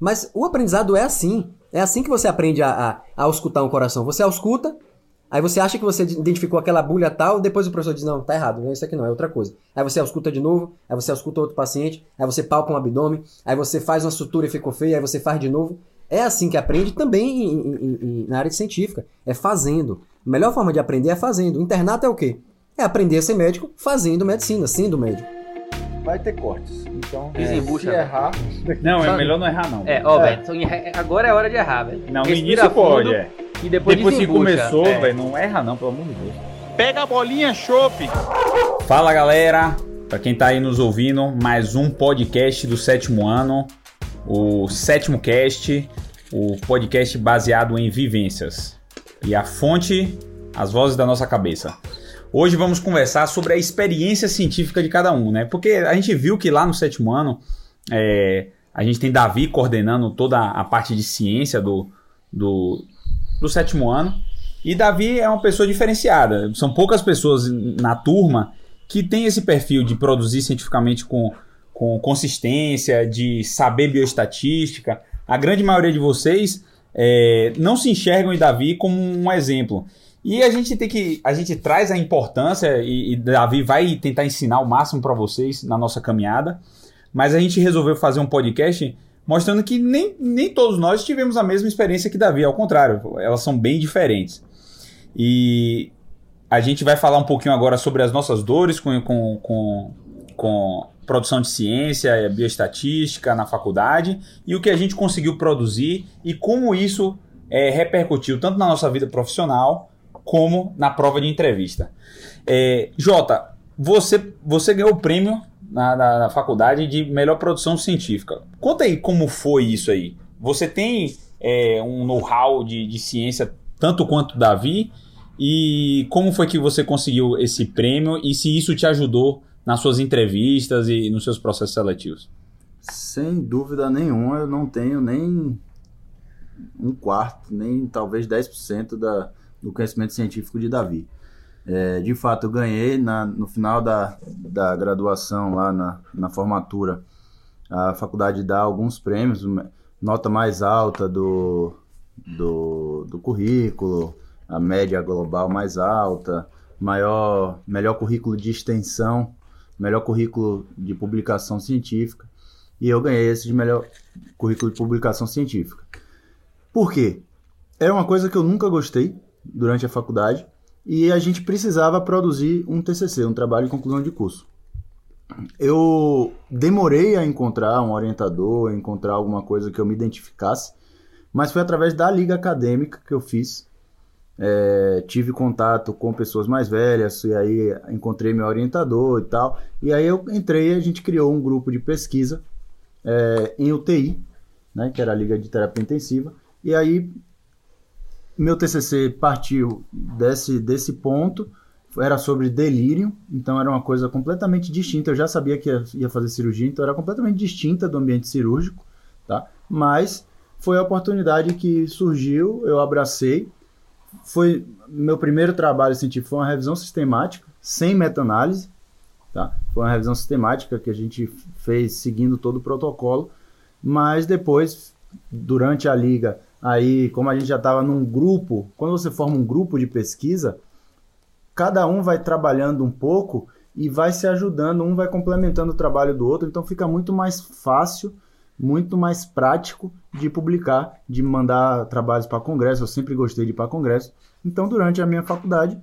Mas o aprendizado é assim. É assim que você aprende a, a, a auscultar um coração. Você ausculta, aí você acha que você identificou aquela bulha tal, depois o professor diz, não, tá errado, isso aqui não, é outra coisa. Aí você ausculta de novo, aí você ausculta outro paciente, aí você palpa um abdômen, aí você faz uma sutura e ficou feia, aí você faz de novo. É assim que aprende também em, em, em, na área científica. É fazendo. A melhor forma de aprender é fazendo. O internato é o quê? É aprender a ser médico fazendo medicina, sendo médico. Vai ter cortes. Então, é, se errar. Não, é melhor não errar, não. É, ó, é. velho, agora é hora de errar, velho. Não, no início pode, é. E depois, depois que começou, é. velho, não erra, não, pelo amor de Deus. Pega a bolinha, chope! Fala, galera. Pra quem tá aí nos ouvindo, mais um podcast do sétimo ano o sétimo cast, o podcast baseado em vivências. E a fonte, as vozes da nossa cabeça. Hoje vamos conversar sobre a experiência científica de cada um, né? Porque a gente viu que lá no sétimo ano é, a gente tem Davi coordenando toda a parte de ciência do, do, do sétimo ano. E Davi é uma pessoa diferenciada. São poucas pessoas na turma que têm esse perfil de produzir cientificamente com com consistência, de saber bioestatística. A grande maioria de vocês é, não se enxergam em Davi como um exemplo. E a gente tem que. A gente traz a importância, e, e Davi vai tentar ensinar o máximo para vocês na nossa caminhada. Mas a gente resolveu fazer um podcast mostrando que nem, nem todos nós tivemos a mesma experiência que Davi, ao contrário, elas são bem diferentes. E a gente vai falar um pouquinho agora sobre as nossas dores com, com, com, com produção de ciência, bioestatística na faculdade e o que a gente conseguiu produzir e como isso é, repercutiu tanto na nossa vida profissional como na prova de entrevista. É, Jota, você, você ganhou o prêmio na, na, na, faculdade de melhor produção científica. Conta aí como foi isso aí. Você tem é, um know-how de, de ciência tanto quanto Davi e como foi que você conseguiu esse prêmio e se isso te ajudou nas suas entrevistas e nos seus processos seletivos? Sem dúvida nenhuma, eu não tenho nem um quarto, nem talvez 10% da, do conhecimento científico de Davi. É, de fato, eu ganhei na, no final da, da graduação, lá na, na formatura, a faculdade dá alguns prêmios, nota mais alta do, do, do currículo, a média global mais alta, maior, melhor currículo de extensão melhor currículo de publicação científica. E eu ganhei esse de melhor currículo de publicação científica. Por quê? Era uma coisa que eu nunca gostei durante a faculdade e a gente precisava produzir um TCC, um trabalho de conclusão de curso. Eu demorei a encontrar um orientador, encontrar alguma coisa que eu me identificasse, mas foi através da liga acadêmica que eu fiz é, tive contato com pessoas mais velhas, e aí encontrei meu orientador e tal. E aí eu entrei a gente criou um grupo de pesquisa é, em UTI, né, que era a Liga de Terapia Intensiva. E aí meu TCC partiu desse, desse ponto, era sobre delírio, então era uma coisa completamente distinta. Eu já sabia que ia, ia fazer cirurgia, então era completamente distinta do ambiente cirúrgico, tá? Mas foi a oportunidade que surgiu, eu abracei foi meu primeiro trabalho científico foi uma revisão sistemática, sem meta-análise, tá? Foi uma revisão sistemática que a gente fez seguindo todo o protocolo, mas depois, durante a liga, aí como a gente já estava num grupo, quando você forma um grupo de pesquisa, cada um vai trabalhando um pouco e vai se ajudando, um vai complementando o trabalho do outro, então fica muito mais fácil muito mais prático de publicar, de mandar trabalhos para congresso. Eu sempre gostei de ir para congresso. Então, durante a minha faculdade,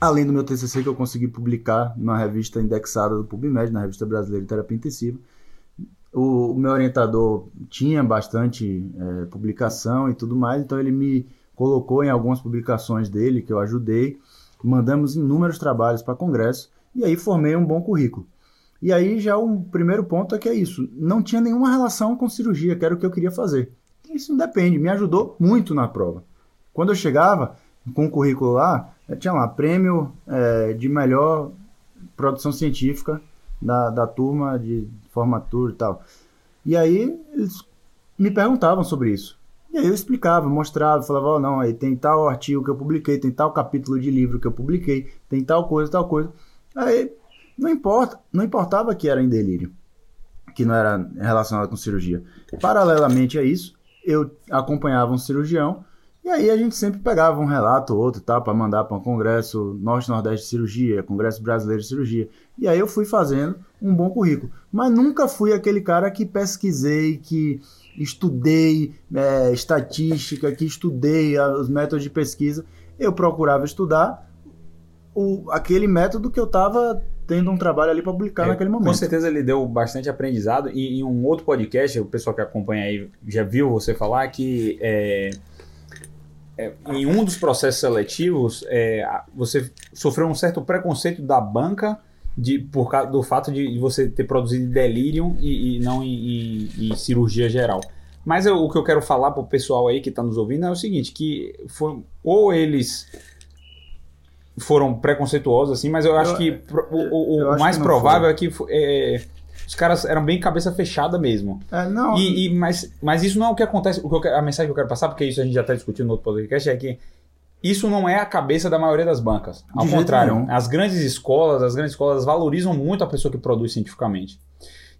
além do meu TCC que eu consegui publicar na revista indexada do PubMed, na revista brasileira de terapia intensiva, o, o meu orientador tinha bastante é, publicação e tudo mais, então ele me colocou em algumas publicações dele que eu ajudei. Mandamos inúmeros trabalhos para congresso e aí formei um bom currículo. E aí já o primeiro ponto é que é isso. Não tinha nenhuma relação com cirurgia, que era o que eu queria fazer. Isso depende, me ajudou muito na prova. Quando eu chegava com o currículo lá, tinha lá prêmio é, de melhor produção científica da, da turma de formatura e tal. E aí eles me perguntavam sobre isso. E aí eu explicava, mostrava, falava, oh, não, aí tem tal artigo que eu publiquei, tem tal capítulo de livro que eu publiquei, tem tal coisa, tal coisa. Aí não importa, não importava que era em delírio. que não era relacionada com cirurgia. Paralelamente a isso, eu acompanhava um cirurgião e aí a gente sempre pegava um relato ou outro, tá, para mandar para um congresso Norte-Nordeste de Cirurgia, Congresso Brasileiro de Cirurgia. E aí eu fui fazendo um bom currículo, mas nunca fui aquele cara que pesquisei, que estudei é, estatística, que estudei os métodos de pesquisa. Eu procurava estudar o, aquele método que eu estava tendo um trabalho ali para publicar É, naquele Com momento. certeza ele deu bastante aprendizado. E em um outro podcast, o pessoal que acompanha aí já viu você falar que é, é, em um dos processos seletivos é, você sofreu um certo preconceito da banca de, por causa do fato de você ter produzido delírio e, e não em, em- em cirurgia geral. Mas eu- o que eu quero falar pro pessoal aí que está nos ouvindo é o seguinte, que foi, ou eles foram preconceituosos assim, mas eu acho Eu- que pro- o, o- o mais provável foi. é que é, os caras eram bem cabeça fechada mesmo. É, não, E, e- mas, mas isso não é o que acontece. O que quero- a mensagem que eu quero passar, porque isso a gente já está discutindo no outro podcast, é que isso não é a cabeça da maioria das bancas. Ao De contrário, as grandes escolas, as grandes escolas valorizam muito a pessoa que produz cientificamente.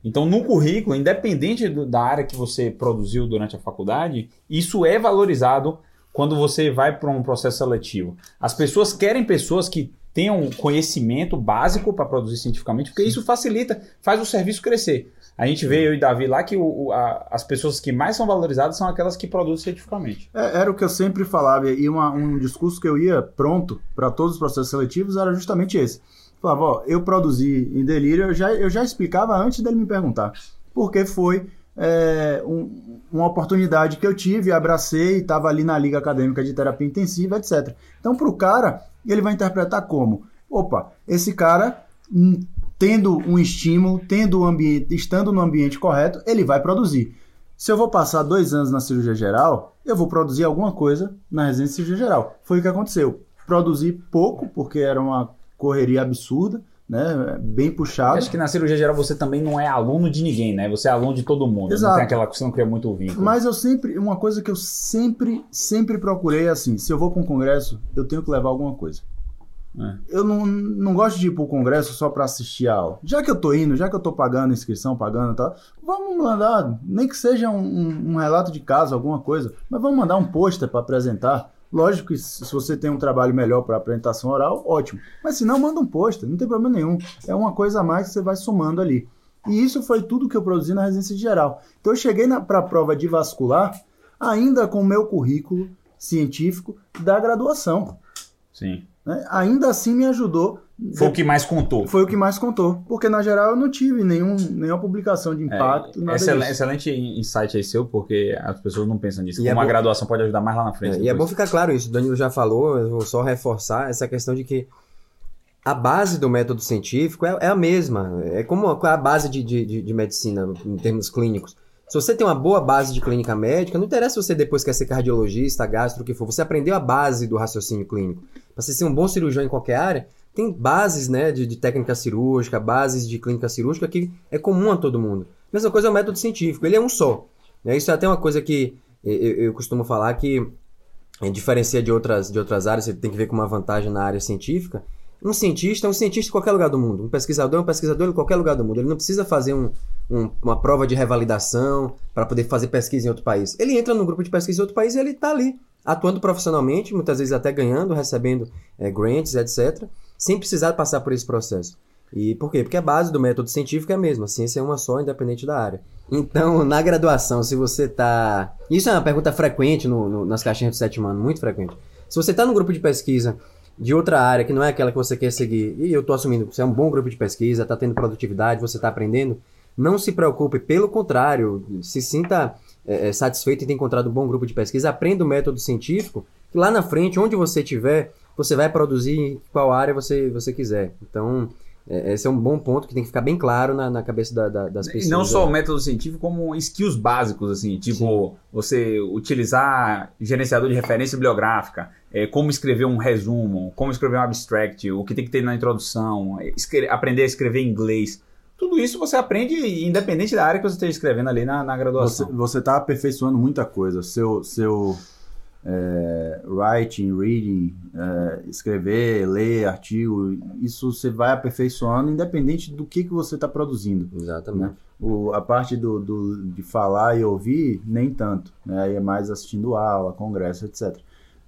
Então, no currículo, independente do- da área que você produziu durante a faculdade, isso é valorizado quando você vai para um processo seletivo. As pessoas querem pessoas que tenham conhecimento básico para produzir cientificamente, porque isso facilita, faz o serviço crescer. A gente vê, eu e Davi, lá que o- a- as pessoas que mais são valorizadas são aquelas que produzem cientificamente. É, era o que eu sempre falava, e uma- um discurso que eu ia pronto para todos os processos seletivos era justamente esse. Falava, ó, eu produzi em delírio, eu já, eu já explicava antes dele me perguntar. Porque foi é, um- uma oportunidade que eu tive, abracei, estava ali na Liga Acadêmica de Terapia Intensiva, etc. Então, para o cara, ele vai interpretar como? Opa, esse cara, hum, tendo um estímulo, tendo um ambiente, estando no ambiente correto, ele vai produzir. Se eu vou passar dois anos na cirurgia geral, eu vou produzir alguma coisa na residência de cirurgia geral. Foi o que aconteceu. Produzi pouco, porque era uma correria absurda, né? Bem puxada. Acho que na cirurgia geral você também não é aluno de ninguém, né? Você é aluno de todo mundo. Não Exato. tem aquela você não cria muito vínculo. Mas eu sempre, uma coisa que eu sempre, sempre procurei é assim, se eu vou para um congresso, eu tenho que levar alguma coisa. É. Eu não, não gosto de ir para o congresso só para assistir a aula. Já que eu tô indo, já que eu tô pagando inscrição, pagando e tal, vamos mandar, nem que seja um, um- um relato de caso, alguma coisa, mas vamos mandar um pôster para apresentar. Lógico que se você tem um trabalho melhor para apresentação oral, ótimo. Mas se não, manda um pôster, não tem problema nenhum. É uma coisa a mais que você vai somando ali. E isso foi tudo que eu produzi na residência geral. Então eu cheguei para a prova de vascular ainda com o meu currículo científico da graduação. Sim. Né? Ainda assim me ajudou. Foi o que mais contou. Foi o que mais contou. Porque na geral eu não tive nenhum, nenhuma publicação de impacto, É, nada excel- disso. excelente insight aí seu, porque as pessoas não pensam nisso. E é Como a bom- graduação pode ajudar mais lá na frente. É, e é bom ficar claro isso, o Danilo já falou, eu vou só reforçar essa questão de que a base do método científico é, é a mesma, é como a, a base de, de- de medicina em termos clínicos. Se você tem uma boa base de clínica médica, não interessa se você depois quer ser cardiologista, gastro, o que for, você aprendeu a base do raciocínio clínico. Para você ser um bom cirurgião em qualquer área, tem bases né, de, de técnica cirúrgica, bases de clínica cirúrgica que é comum a todo mundo. Mesma coisa é o método científico, ele é um só. né? Isso é até uma coisa que eu, eu- costumo falar que é, diferencia de outras, de outras áreas, você tem que ver com uma vantagem na área científica. Um cientista é um cientista em qualquer lugar do mundo. Um pesquisador é um pesquisador em qualquer lugar do mundo. Ele não precisa fazer um- um- uma prova de revalidação para poder fazer pesquisa em outro país. Ele entra no grupo de pesquisa em outro país e ele está ali, atuando profissionalmente, muitas vezes até ganhando, recebendo é, grants, etc., sem precisar passar por esse processo. E por quê? Porque a base do método científico é a mesma. A ciência é uma só, independente da área. Então, na graduação, se você tá. Isso é uma pergunta frequente no- no- nas caixinhas do sétimo ano, muito frequente. Se você tá num grupo de pesquisa de outra área que não é aquela que você quer seguir, e eu tô assumindo que você é um bom grupo de pesquisa, tá tendo produtividade, você tá aprendendo, não se preocupe, pelo contrário, se sinta é, é, satisfeito em ter encontrado um bom grupo de pesquisa, aprenda o método científico, que lá na frente, onde você estiver, você vai produzir em qual área você, você quiser. Então, esse é um bom ponto que tem que ficar bem claro na, na cabeça da- da- das E pessoas. não só o né? método científico, como skills básicos, assim, tipo você utilizar gerenciador de referência bibliográfica, é, como escrever um resumo, como escrever um abstract, o que tem que ter na introdução, é, aprender a escrever em inglês. Tudo isso você aprende independente da área que você esteja escrevendo ali na, na Você, graduação. você tá aperfeiçoando muita coisa. Seu, seu, é, writing, reading, é, escrever, ler artigo, isso você vai aperfeiçoando independente do que, que você está produzindo. Exatamente. Né? O, a parte do, do, de falar e ouvir, nem tanto. Né? Aí é mais assistindo aula, congresso, etc.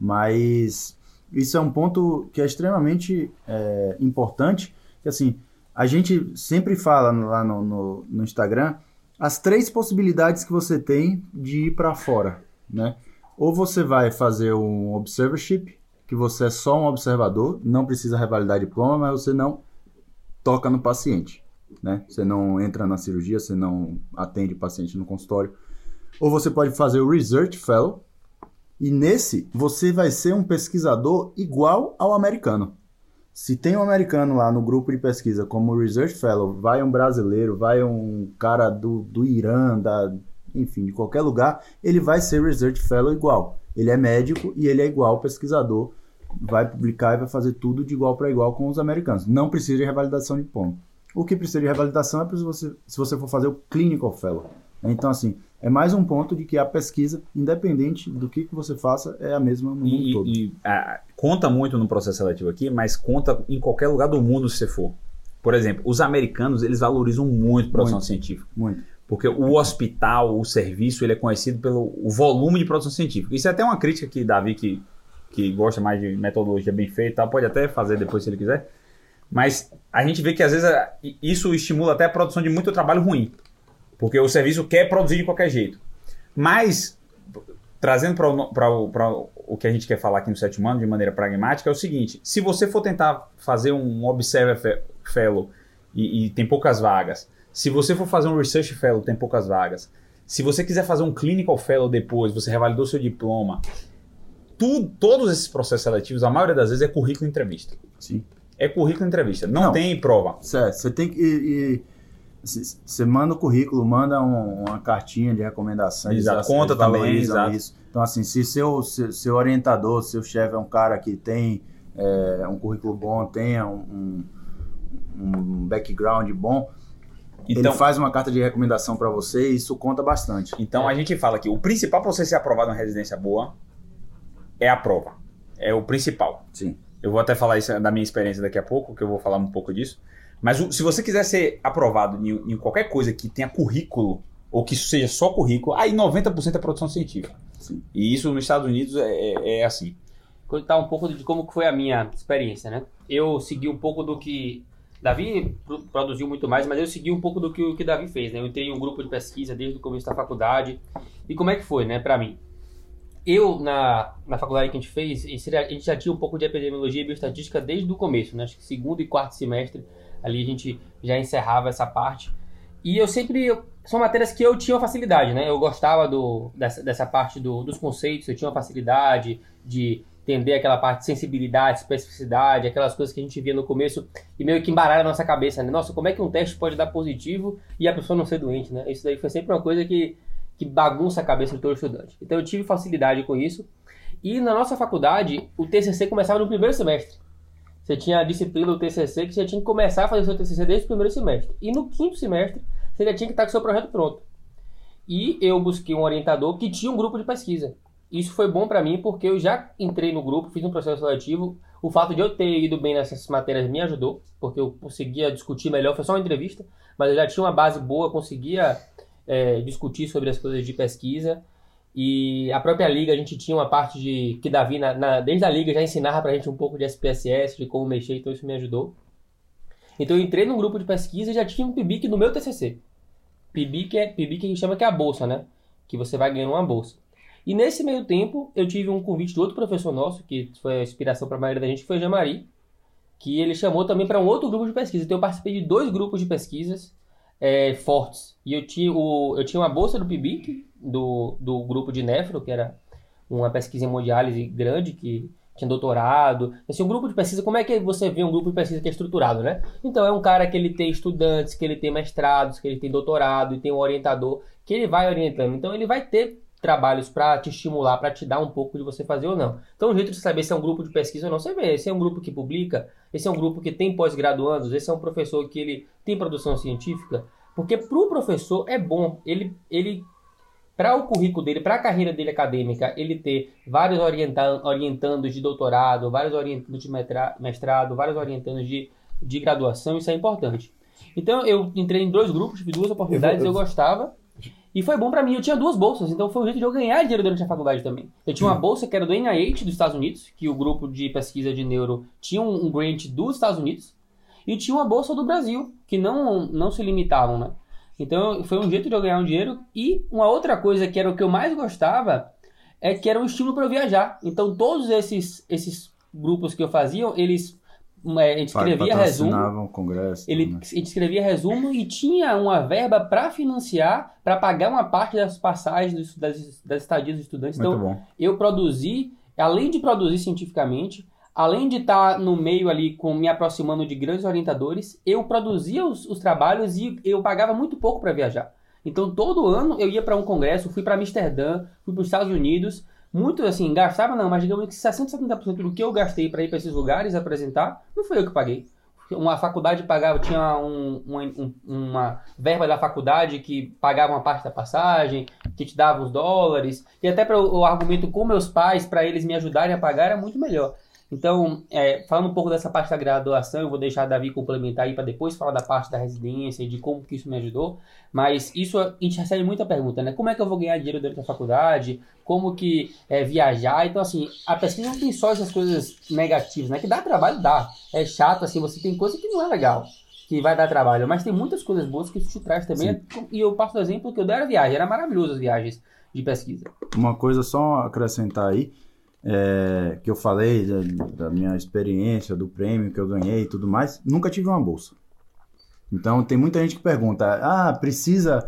Mas isso é um ponto que é extremamente é, importante, que assim, a gente sempre fala no- lá no, no, no Instagram as três possibilidades que você tem de ir para fora, né? Ou você vai fazer um observership, que você é só um observador, não precisa revalidar diploma, mas você não toca no paciente, né? Você não entra na cirurgia, você não atende paciente no consultório. Ou você pode fazer o Research Fellow, e nesse você vai ser um pesquisador igual ao americano. Se tem um americano lá no grupo de pesquisa como Research Fellow, vai um brasileiro, vai um cara do, do Irã, da, enfim, de qualquer lugar, ele vai ser Research Fellow igual. Ele é médico e ele é igual pesquisador, vai publicar e vai fazer tudo de igual para igual com os americanos. Não precisa de revalidação de diploma. O que precisa de revalidação é se você, se você for fazer o Clinical Fellow. Então, assim, é mais um ponto de que a pesquisa, independente do que, que você faça, é a mesma no mundo E, todo. e, ah, conta muito no processo seletivo aqui, mas conta em qualquer lugar do mundo se você for. Por exemplo, os americanos, eles valorizam muito produção Muito. científica. Muito. Porque o hospital, o serviço, ele é conhecido pelo volume de produção científica. Isso é até uma crítica que Davi, que, que gosta mais de metodologia bem feita, pode até fazer depois se ele quiser. Mas a gente vê que às vezes isso estimula até a produção de muito trabalho ruim. Porque o serviço quer produzir de qualquer jeito. Mas, trazendo para o, que a gente quer falar aqui no sétimo ano de maneira pragmática, é o seguinte: se você for tentar fazer um Observer Fe- Fellow e, e tem poucas vagas, se você for fazer um Research Fellow, tem poucas vagas, se você quiser fazer um Clinical Fellow depois, você revalidou seu diploma, tu- todos esses processos seletivos, a maioria das vezes é currículo e entrevista. Sim. É currículo e entrevista, não, Não. tem prova. Certo, você tem que. e- e- Você manda o currículo, manda um- uma cartinha de recomendação. eles Exato, ass- conta eles também, exato. Isso. Então, assim, se seu, seu, seu orientador, seu chefe é um cara que tem é, um currículo bom, tenha um, um, um background bom, Então, ele faz uma carta de recomendação para você e isso conta bastante. Então a gente fala que o principal para você ser aprovado na residência boa é a prova. É o principal. Sim. Eu vou até falar isso da minha experiência daqui a pouco, que eu vou falar um pouco disso. Mas se você quiser ser aprovado em, em qualquer coisa que tenha currículo, ou que seja só currículo, aí 90% é produção científica. Sim. E isso nos Estados Unidos é, é- é assim. contar um pouco de como que foi a minha experiência, né? Eu segui um pouco do que Davi pro- produziu muito mais, mas eu segui um pouco do que o que Davi fez, né? Eu entrei em um grupo de pesquisa desde o começo da faculdade. E como é que foi, né, para mim? Eu, na, na faculdade que a gente fez, a gente já tinha um pouco de epidemiologia e bioestatística desde o começo, né? Acho que segundo e quarto semestre, ali a gente já encerrava essa parte. E eu sempre. São matérias que eu tinha facilidade, né? Eu gostava do, dessa, dessa parte do- dos conceitos, eu tinha facilidade de entender aquela parte de sensibilidade, especificidade, aquelas coisas que a gente via no começo e meio que embaralha a nossa cabeça, né? Nossa, como é que um teste pode dar positivo e a pessoa não ser doente, né? Isso daí foi sempre uma coisa que, que bagunça a cabeça de todo estudante. Então eu tive facilidade com isso. E na nossa faculdade, o TCC começava no primeiro semestre. Você tinha a disciplina do TCC que você tinha que começar a fazer o seu TCC desde o primeiro semestre. E no quinto semestre, você já tinha que estar com o seu projeto pronto. E eu busquei um orientador que tinha um grupo de pesquisa. Isso foi bom para mim porque eu já entrei no grupo, fiz um processo seletivo. O fato de eu ter ido bem nessas matérias me ajudou, porque eu conseguia discutir melhor. Foi só uma entrevista, mas eu já tinha uma base boa, conseguia é, discutir sobre as coisas de pesquisa. E a própria liga, a gente tinha uma parte de que Davi, na, na- desde a liga, já ensinava pra gente um pouco de SPSS, de como mexer, então isso me ajudou. Então eu entrei num grupo de pesquisa e já tinha um PIBIC no meu TCC. PIBIC é PIBIC que chama que é a bolsa, né? Que você vai ganhando uma bolsa. E nesse meio tempo, eu tive um convite de outro professor nosso, que foi a inspiração para a maioria da gente, que foi o Jamari, que ele chamou também para um outro grupo de pesquisa. Então eu participei de dois grupos de pesquisas é, fortes. E eu tinha, o, eu tinha uma bolsa do PIBIC, do, do grupo de Nefro, que era uma pesquisa em hemodiálise grande, que tinha doutorado. Assim, um grupo de pesquisa, como é que você vê um grupo de pesquisa que é estruturado, né? Então é um cara que ele tem estudantes, que ele tem mestrados, que ele tem doutorado e tem um orientador que ele vai orientando. Então ele vai ter trabalhos para te estimular, para te dar um pouco de você fazer ou não. Então o jeito de saber se é um grupo de pesquisa ou não, você vê, esse é um grupo que publica, esse é um grupo que tem pós-graduandos, esse é um professor que ele tem produção científica, porque para o professor é bom, ele, ele para o currículo dele, para a carreira dele acadêmica, ele ter vários orienta orientandos de doutorado, vários orientandos de mestrado, vários orientandos de, de graduação, isso é importante. Então eu entrei em dois grupos, tive duas oportunidades, eu, eu- gostava. E foi bom pra mim, eu tinha duas bolsas, então foi um jeito de eu ganhar dinheiro durante a faculdade também. Eu tinha uma bolsa que era do NIH dos Estados Unidos, que o grupo de pesquisa de neuro tinha um, um grant dos Estados Unidos, e tinha uma bolsa do Brasil, que não, não se limitavam, né? Então foi um jeito de eu ganhar um dinheiro. E uma outra coisa que era o que eu mais gostava é que era um estímulo para eu viajar. Então todos esses, esses grupos que eu fazia, eles a gente escrevia resumo. Congresso. Ele né? a gente escrevia resumo e tinha uma verba para financiar, para pagar uma parte das passagens dos- das, das estadias dos estudantes. Muito Então, bom. eu produzi, além de produzir cientificamente, além de estar no meio ali com me aproximando de grandes orientadores, eu produzia os, os trabalhos e eu pagava muito pouco para viajar. Então todo ano eu ia para um congresso, fui para Amsterdã, fui para os Estados Unidos, muito assim, gastava não, mas digamos que 60, 70% do que eu gastei para ir para esses lugares apresentar, não foi eu que paguei. Uma faculdade pagava, tinha um- uma, um- verba da faculdade que pagava uma parte da passagem, que te dava os dólares, e até para o argumento com meus pais, para eles me ajudarem a pagar, era muito melhor. Então, é, falando um pouco dessa parte da graduação, eu vou deixar a Davi complementar aí para depois falar da parte da residência e de como que isso me ajudou. Mas isso a gente recebe muita pergunta, né? Como é que eu vou ganhar dinheiro durante a faculdade? Como que é, viajar? Então, assim, a pesquisa não tem só essas coisas negativas, né? Que dá trabalho, dá. É chato, assim, você tem coisa que não é legal, que vai dar trabalho. Mas tem muitas coisas boas que isso te traz também. E eu passo o exemplo que eu dei era viagem. Era maravilhoso as viagens de pesquisa. Uma coisa só acrescentar aí, é, que eu falei da, da minha experiência, do prêmio que eu ganhei e tudo mais, nunca tive uma bolsa. Então tem muita gente que pergunta, ah, precisa,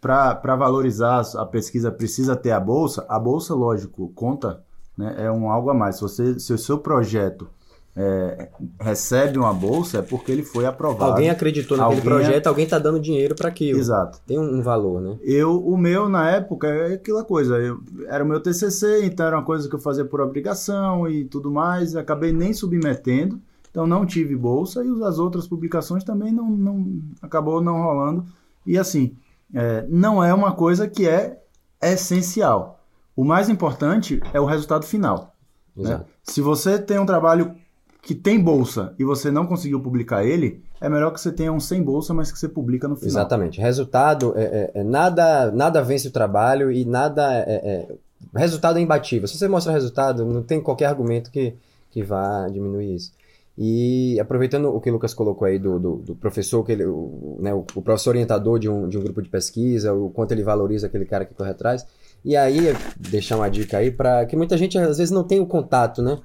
para valorizar a pesquisa, precisa ter a bolsa? A bolsa, lógico, conta, né, é um algo a mais. Se, você, se o seu projeto é, recebe uma bolsa, é porque ele foi aprovado. Alguém acreditou naquele Alguém- projeto, alguém tá dando dinheiro para aquilo. Exato. Tem um, um valor, né? Eu, o meu, na época, é aquela coisa. Eu, era o meu TCC, então era uma coisa que eu fazia por obrigação e tudo mais. Acabei nem submetendo, então não tive bolsa e as outras publicações também não, não acabou não rolando. E assim, é, não é uma coisa que é essencial. O mais importante é o resultado final. né? Se você tem um trabalho que tem bolsa e você não conseguiu publicar ele, é melhor que você tenha um sem bolsa, mas que você publica no final. Exatamente. Resultado é, é- é nada, nada vence o trabalho e nada é, é- resultado é imbatível. Se você mostra resultado, não tem qualquer argumento que, que vá diminuir isso. E aproveitando o que o Lucas colocou aí do, do, do professor, que ele, o, né, o, o professor orientador de um, de um grupo de pesquisa, o quanto ele valoriza aquele cara que corre atrás. E aí, deixar uma dica aí para que muita gente às vezes não tem o contato, né?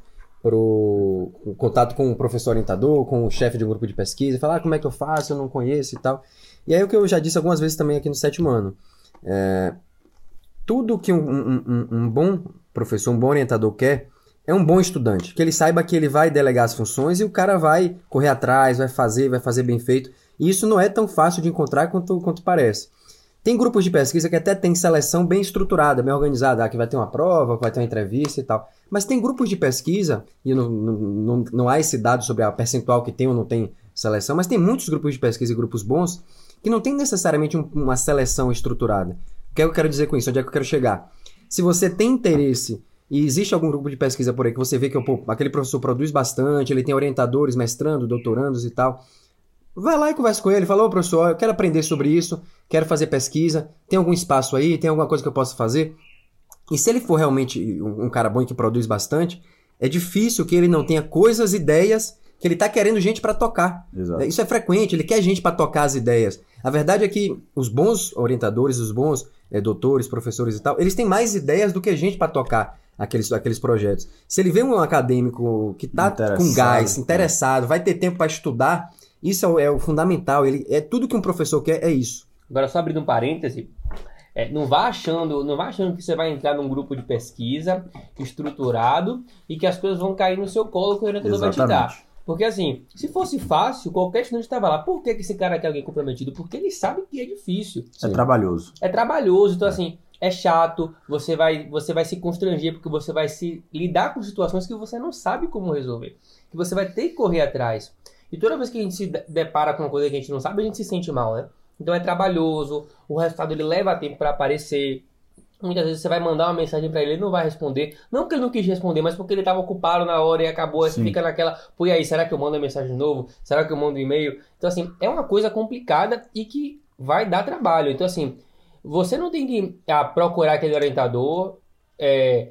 Pro, o contato com o professor orientador, com o chefe de um grupo de pesquisa, falar ah, como é que eu faço, eu não conheço e tal. E aí o que eu já disse algumas vezes também aqui no sétimo ano. É, tudo que um, um- um- bom professor, um bom orientador quer é um bom estudante. Que ele saiba que ele vai delegar as funções e o cara vai correr atrás, vai fazer, vai fazer bem feito. E isso não é tão fácil de encontrar quanto, quanto parece. Tem grupos de pesquisa que até tem seleção bem estruturada, bem organizada, ah, que vai ter uma prova, que vai ter uma entrevista e tal. Mas tem grupos de pesquisa, e não, não, não, não há esse dado sobre a percentual que tem ou não tem seleção, mas tem muitos grupos de pesquisa e grupos bons que não tem necessariamente um- uma seleção estruturada. O que é que eu quero dizer com isso? Onde é que eu quero chegar? Se você tem interesse e existe algum grupo de pesquisa por aí que você vê que pô, aquele professor produz bastante, ele tem orientadores, mestrando, doutorandos e tal, vai lá e conversa com ele, fala, ô professor, eu quero aprender sobre isso, quero fazer pesquisa, tem algum espaço aí, tem alguma coisa que eu possa fazer? E se ele for realmente um, um cara bom e que produz bastante, é difícil que ele não tenha coisas, ideias que ele tá querendo gente para tocar. Exato. Isso é frequente, ele quer gente para tocar as ideias. A verdade é que os bons orientadores, os bons eh, doutores, professores e tal, eles têm mais ideias do que gente para tocar aqueles, aqueles projetos. Se ele vê um acadêmico que tá com Interessado, gás, é. interessado, vai ter tempo para estudar, isso é o, é o fundamental. Ele, é tudo que um professor quer, é isso. Agora, só abrindo um parêntese, é, não vá achando, não vá achando que você vai entrar num grupo de pesquisa estruturado e que as coisas vão cair no seu colo que o orientador vai te dar. Exatamente. Porque assim, se fosse fácil, qualquer estudante estava lá. Por que, que esse cara quer alguém comprometido? Porque ele sabe que é difícil. É trabalhoso. É trabalhoso, então assim, é chato, você vai, você vai se constranger porque você vai se lidar com situações que você não sabe como resolver. Que você vai ter que correr atrás. E toda vez que a gente se de- depara com uma coisa que a gente não sabe, a gente se sente mal, né? Então é trabalhoso, o resultado ele leva tempo para aparecer. Muitas vezes você vai mandar uma mensagem para ele, ele não vai responder. Não porque ele não quis responder, mas porque ele estava ocupado na hora e acabou, Sim. fica naquela, pô, e aí, será que eu mando a mensagem de novo? Será que eu mando um e-mail? Então, assim, é uma coisa complicada e que vai dar trabalho. Então, assim, você não tem que ah, procurar aquele orientador é,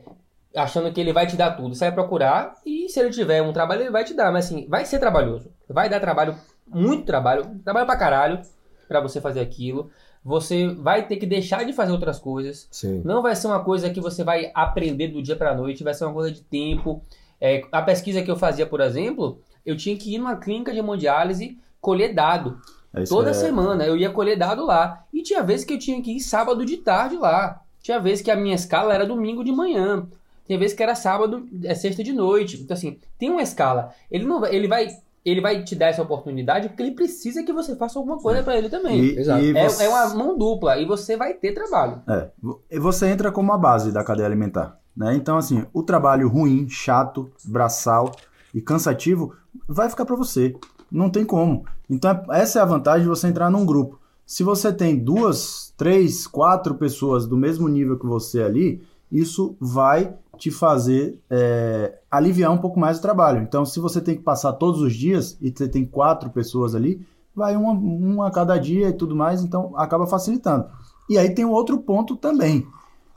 achando que ele vai te dar tudo. Você vai procurar e se ele tiver um trabalho, ele vai te dar. Mas, assim, vai ser trabalhoso. Vai dar trabalho, muito trabalho, trabalho pra caralho pra você fazer aquilo. Você vai ter que deixar de fazer outras coisas. Sim. Não vai ser uma coisa que você vai aprender do dia para noite, vai ser uma coisa de tempo. É, a pesquisa que eu fazia, por exemplo, eu tinha que ir numa clínica de hemodiálise colher dado. Isso Toda é- semana eu ia colher dado lá. E tinha vezes que eu tinha que ir sábado de tarde lá. Tinha vezes que a minha escala era domingo de manhã. Tinha vezes que era sábado, é sexta de noite. Então, assim, tem uma escala. Ele não vai, ele vai, ele vai te dar essa oportunidade porque ele precisa que você faça alguma coisa para ele também. E, Exato. e É, você- é uma mão dupla e você vai ter trabalho. É, e você entra como a base da cadeia alimentar, né? Então, assim, o trabalho ruim, chato, braçal e cansativo vai ficar para você. Não tem como. Então, é- essa é a vantagem de você entrar num grupo. Se você tem duas, três, quatro pessoas do mesmo nível que você ali, isso vai te fazer é, aliviar um pouco mais o trabalho. Então, se você tem que passar todos os dias e você tem quatro pessoas ali, vai uma, uma a cada dia e tudo mais, então acaba facilitando. E aí tem um outro ponto também.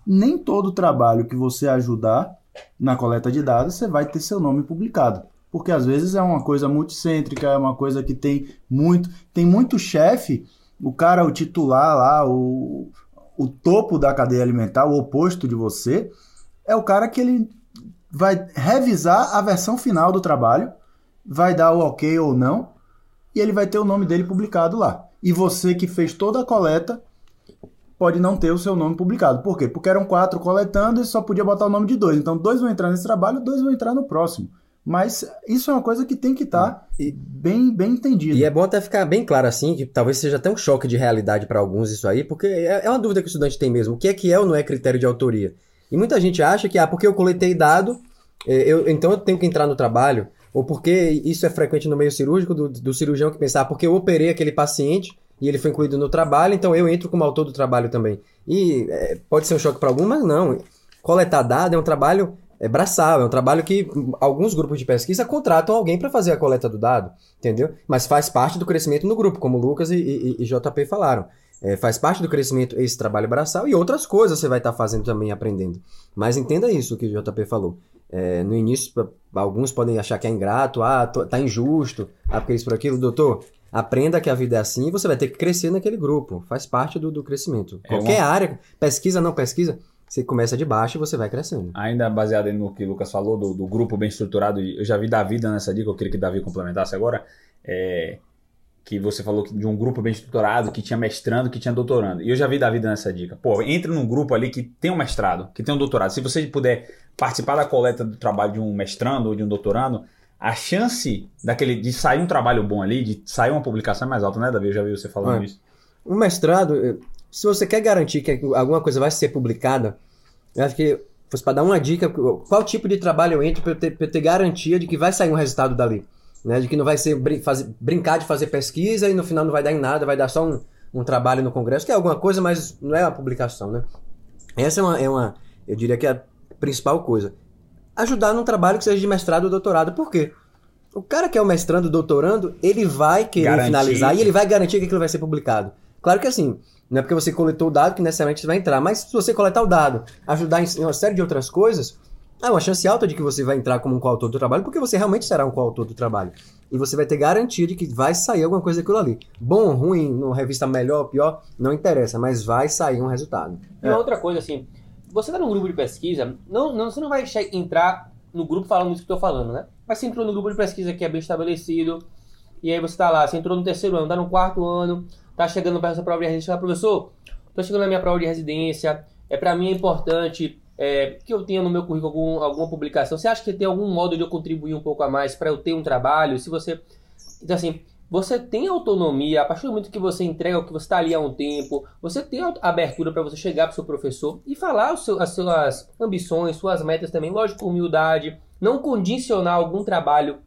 Nem todo trabalho que você ajudar na coleta de dados, você vai ter seu nome publicado. Porque às vezes é uma coisa multicêntrica, é uma coisa que tem muito. Tem muito chefe, o cara, o titular lá, o, o topo da cadeia alimentar, o oposto de você, é o cara que ele vai revisar a versão final do trabalho, vai dar o ok ou não, e ele vai ter o nome dele publicado lá. E você que fez toda a coleta pode não ter o seu nome publicado. Por quê? Porque eram quatro coletando e só podia botar o nome de dois. Então, dois vão entrar nesse trabalho, dois vão entrar no próximo. Mas isso é uma coisa que tem que estar bem, bem entendido. E é bom até ficar bem claro assim, que talvez seja até um choque de realidade para alguns isso aí, porque é é uma dúvida que o estudante tem mesmo. O que é que é ou não é critério de autoria? E muita gente acha que, ah, porque eu coletei dado, eh, eu, então eu tenho que entrar no trabalho, ou porque isso é frequente no meio cirúrgico, do, do cirurgião que pensa, ah, porque eu operei aquele paciente e ele foi incluído no trabalho, então eu entro como autor do trabalho também. E eh, pode ser um choque para alguns, mas não. Coletar dado é um trabalho é braçal, é um trabalho que alguns grupos de pesquisa contratam alguém para fazer a coleta do dado, entendeu? Mas faz parte do crescimento no grupo, como Lucas e, e- e JP falaram. É, faz parte do crescimento esse trabalho braçal e outras coisas você vai estar fazendo também, aprendendo. Mas entenda isso que o JP falou. É, no início, alguns podem achar que é ingrato, ah, tô- tá injusto, ah, porque isso por aquilo. Doutor, aprenda que a vida é assim e você vai ter que crescer naquele grupo. Faz parte do, do crescimento. É Qualquer uma- área, pesquisa, não pesquisa, você começa de baixo e você vai crescendo. Ainda baseado no que o Lucas falou, do, do grupo bem estruturado, eu já vi Davi dando essa dica, eu queria que Davi complementasse agora, é, que você falou de um grupo bem estruturado, que tinha mestrando, que tinha doutorando. E eu já vi Davi dando essa dica. Pô, entre num grupo ali que tem um mestrado, que tem um doutorado. Se você puder participar da coleta do trabalho de um mestrando ou de um doutorando, a chance daquele, de sair um trabalho bom ali, de sair uma publicação é mais alta, né, Davi? Eu já vi você falando É. isso. O mestrado, eh, se você quer garantir que alguma coisa vai ser publicada, eu acho que fosse para dar uma dica, qual tipo de trabalho eu entro para eu, eu ter garantia de que vai sair um resultado dali. Né? De que não vai ser brin- fazer- brincar de fazer pesquisa e no final não vai dar em nada, vai dar só um, um trabalho no congresso, que é alguma coisa, mas não é uma publicação, né? Essa é uma, é uma, eu diria que é a principal coisa. Ajudar num trabalho que seja de mestrado ou doutorado. Por quê? O cara que é o mestrando, doutorando, ele vai querer Garantir. finalizar e ele vai garantir que aquilo vai ser publicado. Claro que assim, não é porque você coletou o dado que necessariamente você vai entrar, mas se você coletar o dado, ajudar em uma série de outras coisas, há uma chance alta de que você vai entrar como um coautor do trabalho, porque você realmente será um coautor do trabalho. E você vai ter garantia de que vai sair alguma coisa daquilo ali. Bom, ruim, numa revista melhor, pior, não interessa, mas vai sair um resultado. E uma outra coisa, assim, você tá num grupo de pesquisa, não, não, você não vai entrar no grupo falando isso que eu tô falando, né? Mas você entrou no grupo de pesquisa que é bem estabelecido, e aí você tá lá, você entrou no terceiro ano, tá no quarto ano, tá chegando da sua prova de residência, fala, professor, tô chegando na minha prova de residência, é para mim é importante é, que eu tenha no meu currículo algum- alguma publicação. Você acha que tem algum modo de eu contribuir um pouco a mais para eu ter um trabalho? Se você. Então, assim, você tem autonomia, a partir do momento que você entrega o que você está ali há um tempo, você tem abertura para você chegar para o seu professor e falar seu- as suas ambições, suas metas também, lógico, humildade, não condicionar algum trabalho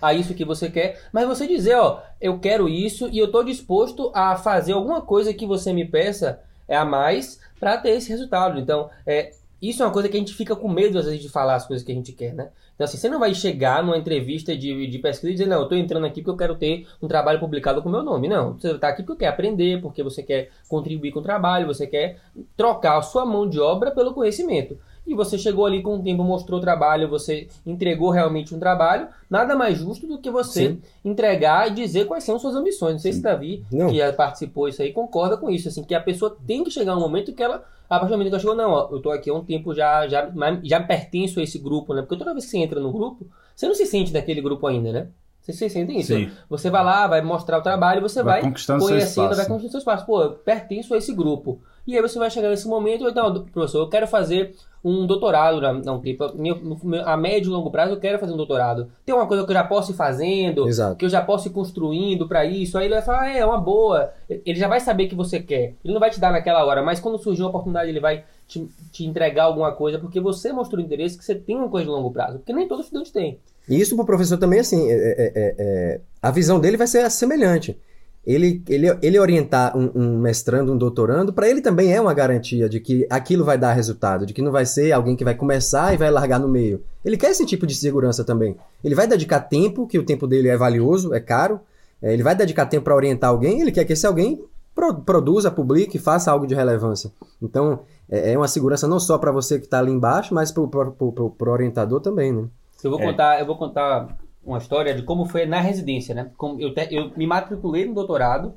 a isso que você quer, mas você dizer, ó, eu quero isso e eu tô disposto a fazer alguma coisa que você me peça é a mais para ter esse resultado. Então, é, isso é uma coisa que a gente fica com medo às vezes de falar as coisas que a gente quer, né? Então, assim, você não vai chegar numa entrevista de, de pesquisa e dizer, não, eu tô entrando aqui porque eu quero ter um trabalho publicado com o meu nome. Não, você tá aqui porque quer aprender, porque você quer contribuir com o trabalho, você quer trocar a sua mão de obra pelo conhecimento. E você chegou ali com o tempo, mostrou o trabalho, você entregou realmente um trabalho, nada mais justo do que você Sim. entregar e dizer quais são suas ambições. Não sei se Davi, Não. que participou isso aí, concorda com isso, assim, que a pessoa tem que chegar um momento que ela a partir do momento que ela chegou, não, ó, eu tô aqui há um tempo, já, já, já pertenço a esse grupo, né? Porque toda vez que você entra no grupo, você não se sente daquele grupo ainda, né? Você se sente isso. Sim. Você vai lá, vai mostrar o trabalho, você vai, Vai conquistando seu conhecendo, espaço. vai conquistando seu espaço. Pô, eu pertenço a esse grupo. E aí você vai chegar nesse momento, então, professor, eu quero fazer um doutorado, na- no- meu- a médio e longo prazo eu quero fazer um doutorado. Tem uma coisa que eu já posso ir fazendo, Exato. que eu já posso ir construindo pra isso. Aí ele vai falar, ah, é, é uma boa. Ele já vai saber que você quer. Ele não vai te dar naquela hora, mas quando surgir uma oportunidade, ele vai te, te entregar alguma coisa, porque você mostrou interesse que você tem uma coisa de longo prazo. Porque nem todo estudante tem. E isso pro professor também, assim, é- é- é- é- a visão dele vai ser semelhante. Ele, ele, ele orientar um, um mestrando, um doutorando, para ele também é uma garantia de que aquilo vai dar resultado, de que não vai ser alguém que vai começar e vai largar no meio. Ele quer esse tipo de segurança também. Ele vai dedicar tempo, que o tempo dele é valioso, é caro. é, ele vai dedicar tempo para orientar alguém, ele quer que esse alguém pro- produza, publique, faça algo de relevância. Então, é, é uma segurança não só para você que está ali embaixo, mas pro- pro orientador também, né? Eu vou É. contar, eu vou contar uma história de como foi na residência, né? Como eu, te- eu me matriculei no doutorado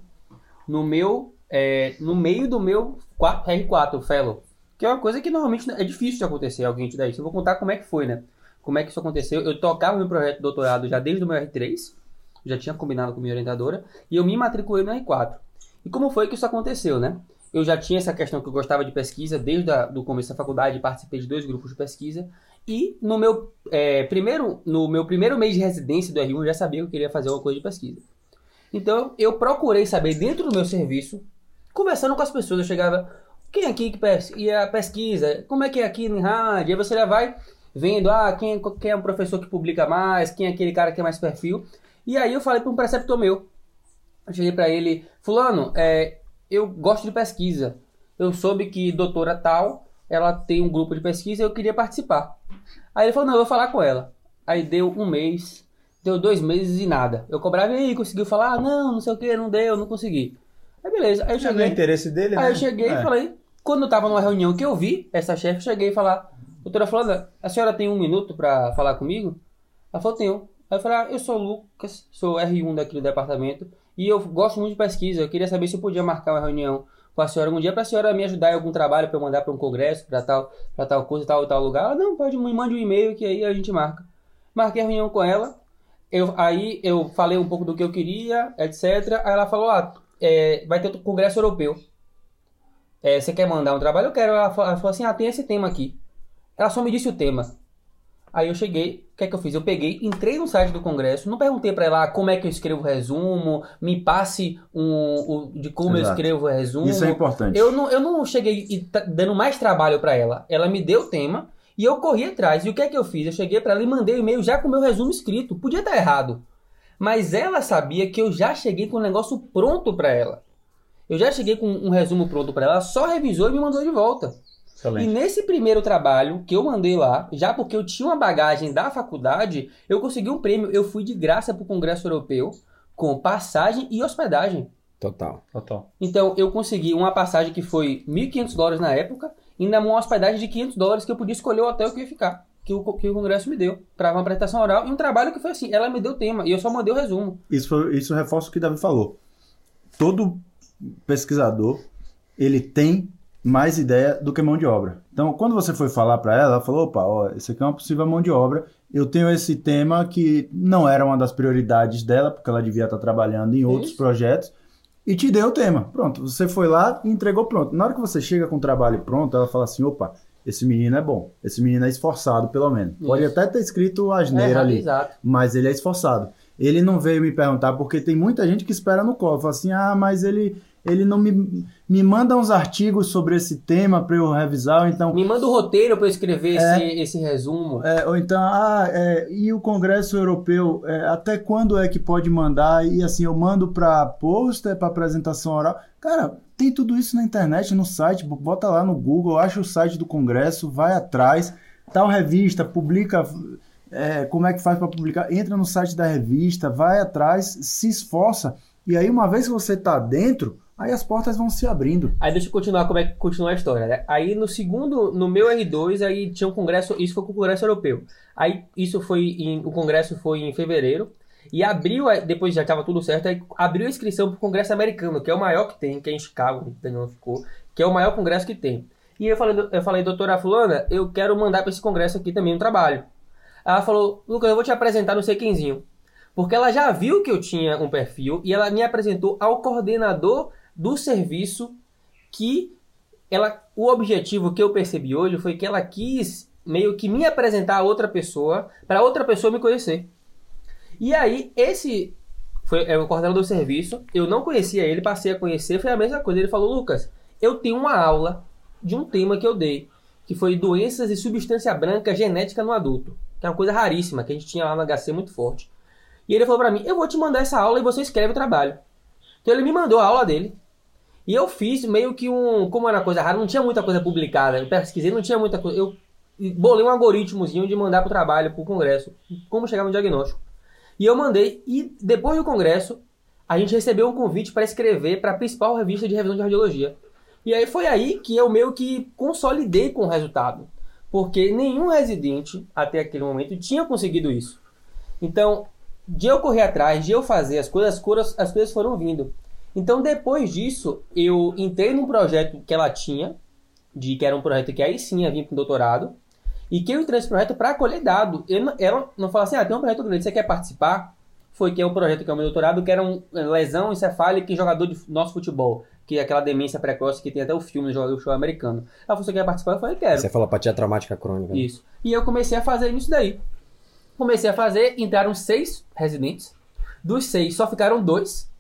no meu, é, no meio do meu qua- R4, o fellow, que é uma coisa que normalmente é difícil de acontecer alguém te dar isso. Eu vou contar como é que foi, né? Como é que isso aconteceu? Eu tocava meu projeto de doutorado já desde o meu R3, já tinha combinado com minha orientadora, e eu me matriculei no R4. E como foi que isso aconteceu, né? Eu já tinha essa questão que eu gostava de pesquisa desde o começo da faculdade, participei de dois grupos de pesquisa, e no meu, é, primeiro, no meu primeiro mês de residência do R1, eu já sabia que eu queria fazer uma coisa de pesquisa. Então, eu procurei saber dentro do meu serviço, conversando com as pessoas, eu chegava, quem aqui que pes ia pesquisa? Como é que é aqui em rádio? Aí você já vai vendo, ah, quem, quem é o professor que publica mais, quem é aquele cara que tem mais perfil. E aí eu falei para um preceptor meu, eu cheguei para ele, fulano, é, eu gosto de pesquisa. Eu soube que doutora tal, ela tem um grupo de pesquisa e eu queria participar. Aí ele falou, não, eu vou falar com ela. Aí deu um mês, deu dois meses e nada. Eu cobrava e aí, conseguiu falar? Ah, não, não sei o que, não deu, não consegui. Aí beleza, aí eu não é cheguei. interesse dele, né? Aí eu cheguei É. e falei, quando eu tava numa reunião que eu vi essa chefe, eu cheguei e falar, doutora Fulana, a senhora tem um minuto pra falar comigo? Ela falou, tenho. Aí eu falei, ah, eu sou o Lucas, sou R1 daqui do departamento, e eu gosto muito de pesquisa, eu queria saber se eu podia marcar uma reunião com a senhora um dia pra senhora me ajudar em algum trabalho pra eu mandar pra um congresso, pra tal, pra tal coisa, tal, tal lugar. Ela, não, pode, me mande um e-mail que aí a gente marca. Marquei a reunião com ela, eu, aí eu falei um pouco do que eu queria, etc. Aí ela falou, ah, é, vai ter o congresso europeu. É, você quer mandar um trabalho? Eu quero. Ela falou assim: ah, tem esse tema aqui. Ela só me disse o tema. Aí eu cheguei, o que é que eu fiz? Eu peguei, entrei no site do Congresso, não perguntei pra ela ah, como é que eu escrevo resumo, me passe um, o- de como eu Exato. escrevo resumo. Isso é importante. Eu não, eu não cheguei tá dando mais trabalho pra ela. Ela me deu o tema e eu corri atrás. E o que é que eu fiz? Eu cheguei pra ela e mandei o e-mail já com o meu resumo escrito. Podia estar errado. Mas ela sabia que eu já cheguei com o negócio pronto pra ela. Eu já cheguei com um resumo pronto pra ela, ela só revisou e me mandou de volta. E Excelente. nesse primeiro trabalho que eu mandei lá, já porque eu tinha uma bagagem da faculdade, eu consegui um prêmio. Eu fui de graça pro Congresso Europeu com passagem e hospedagem. Total. Total. Então eu consegui uma passagem que foi 1.500 dólares na época, e ainda uma hospedagem de 500 dólares que eu podia escolher o hotel que eu ia ficar. Que o, que o Congresso me deu, para uma apresentação oral e um trabalho que foi assim: ela me deu o tema e eu só mandei o resumo. Isso, foi- isso reforça o que o Davi falou. Todo pesquisador, ele tem mais ideia do que mão de obra. Então, quando você foi falar para ela, ela falou, opa, ó, esse aqui é uma possível mão de obra. Eu tenho esse tema que não era uma das prioridades dela, porque ela devia estar trabalhando em outros Isso. projetos, e te deu o tema. Pronto, você foi lá e entregou pronto. Na hora que você chega com o trabalho pronto, ela fala assim, opa, esse menino é bom, esse menino é esforçado, pelo menos. Pode Isso. até ter escrito asneira É, ali Exato. mas ele é esforçado. Ele não veio me perguntar, porque tem muita gente que espera no colo. Fala assim, ah, mas ele, ele não me, me manda uns artigos sobre esse tema para eu revisar, então Me manda o roteiro pra eu escrever É. esse, esse resumo. É, ou então, ah, é, e o Congresso Europeu, é, até quando é que pode mandar? E assim, eu mando para pôster, para apresentação oral. Cara, tem tudo isso na internet, no site, bota lá no Google, acha o site do Congresso, vai atrás, tal revista, publica. é, como é que faz para publicar? Entra no site da revista, vai atrás, se esforça. E aí, uma vez que você tá dentro, aí as portas vão se abrindo. Aí deixa eu continuar como é que continua a história, né? Aí no segundo, no meu R2, aí tinha um congresso, isso foi com o Congresso Europeu. Aí isso foi em, o congresso foi em fevereiro e abriu, depois já estava tudo certo, aí abriu a inscrição para o Congresso Americano, que é o maior que tem, que é em Chicago, o Daniel ficou, que é o maior congresso que tem. E eu falei, eu falei, doutora Fulana, eu quero mandar para esse congresso aqui também um trabalho. Ela falou, Lucas, eu vou te apresentar não sei quemzinho. Porque ela já viu que eu tinha um perfil e ela me apresentou ao coordenador do serviço que ela, o objetivo que eu percebi hoje foi que ela quis meio que me apresentar a outra pessoa para outra pessoa me conhecer. E aí esse foi é o coordenador do serviço, eu não conhecia ele, passei a conhecer, foi a mesma coisa. Ele falou: "Lucas, eu tenho uma aula de um tema que eu dei, que foi doenças e substância branca genética no adulto, que é uma coisa raríssima que a gente tinha lá no HC muito forte. E ele falou pra mim: "Eu vou te mandar essa aula e você escreve o trabalho". Então ele me mandou a aula dele. E eu fiz meio que um. Como era coisa rara, não tinha muita coisa publicada. Eu pesquisei, não tinha muita coisa. Eu bolei um algoritmozinho de mandar pro trabalho, pro congresso, como chegar no diagnóstico. E eu mandei, e depois do congresso, a gente recebeu um convite para escrever para a principal revista de revisão de radiologia. E aí foi aí que eu meio que consolidei com o resultado. Porque nenhum residente, até aquele momento, tinha conseguido isso. Então, de eu correr atrás, de eu fazer as coisas, as coisas foram vindo. Então, depois disso, eu entrei num projeto que ela tinha, de que era um projeto que aí sim ia vir para o doutorado, e que eu entrei nesse projeto para colher dado. Eu Ela não fala assim, ah, tem um projeto grande, você quer participar? Foi que é o projeto que é o meu doutorado, que era um lesão encefálica em jogador de nosso futebol, que é aquela demência precoce que tem até o filme do jogador futebol americano. Ela falou, você quer participar? Eu falei, quero. Você falou apatia traumática crônica. né? Isso. E eu comecei a fazer isso daí. Comecei a fazer, entraram seis residentes. Dos seis, só ficaram dois.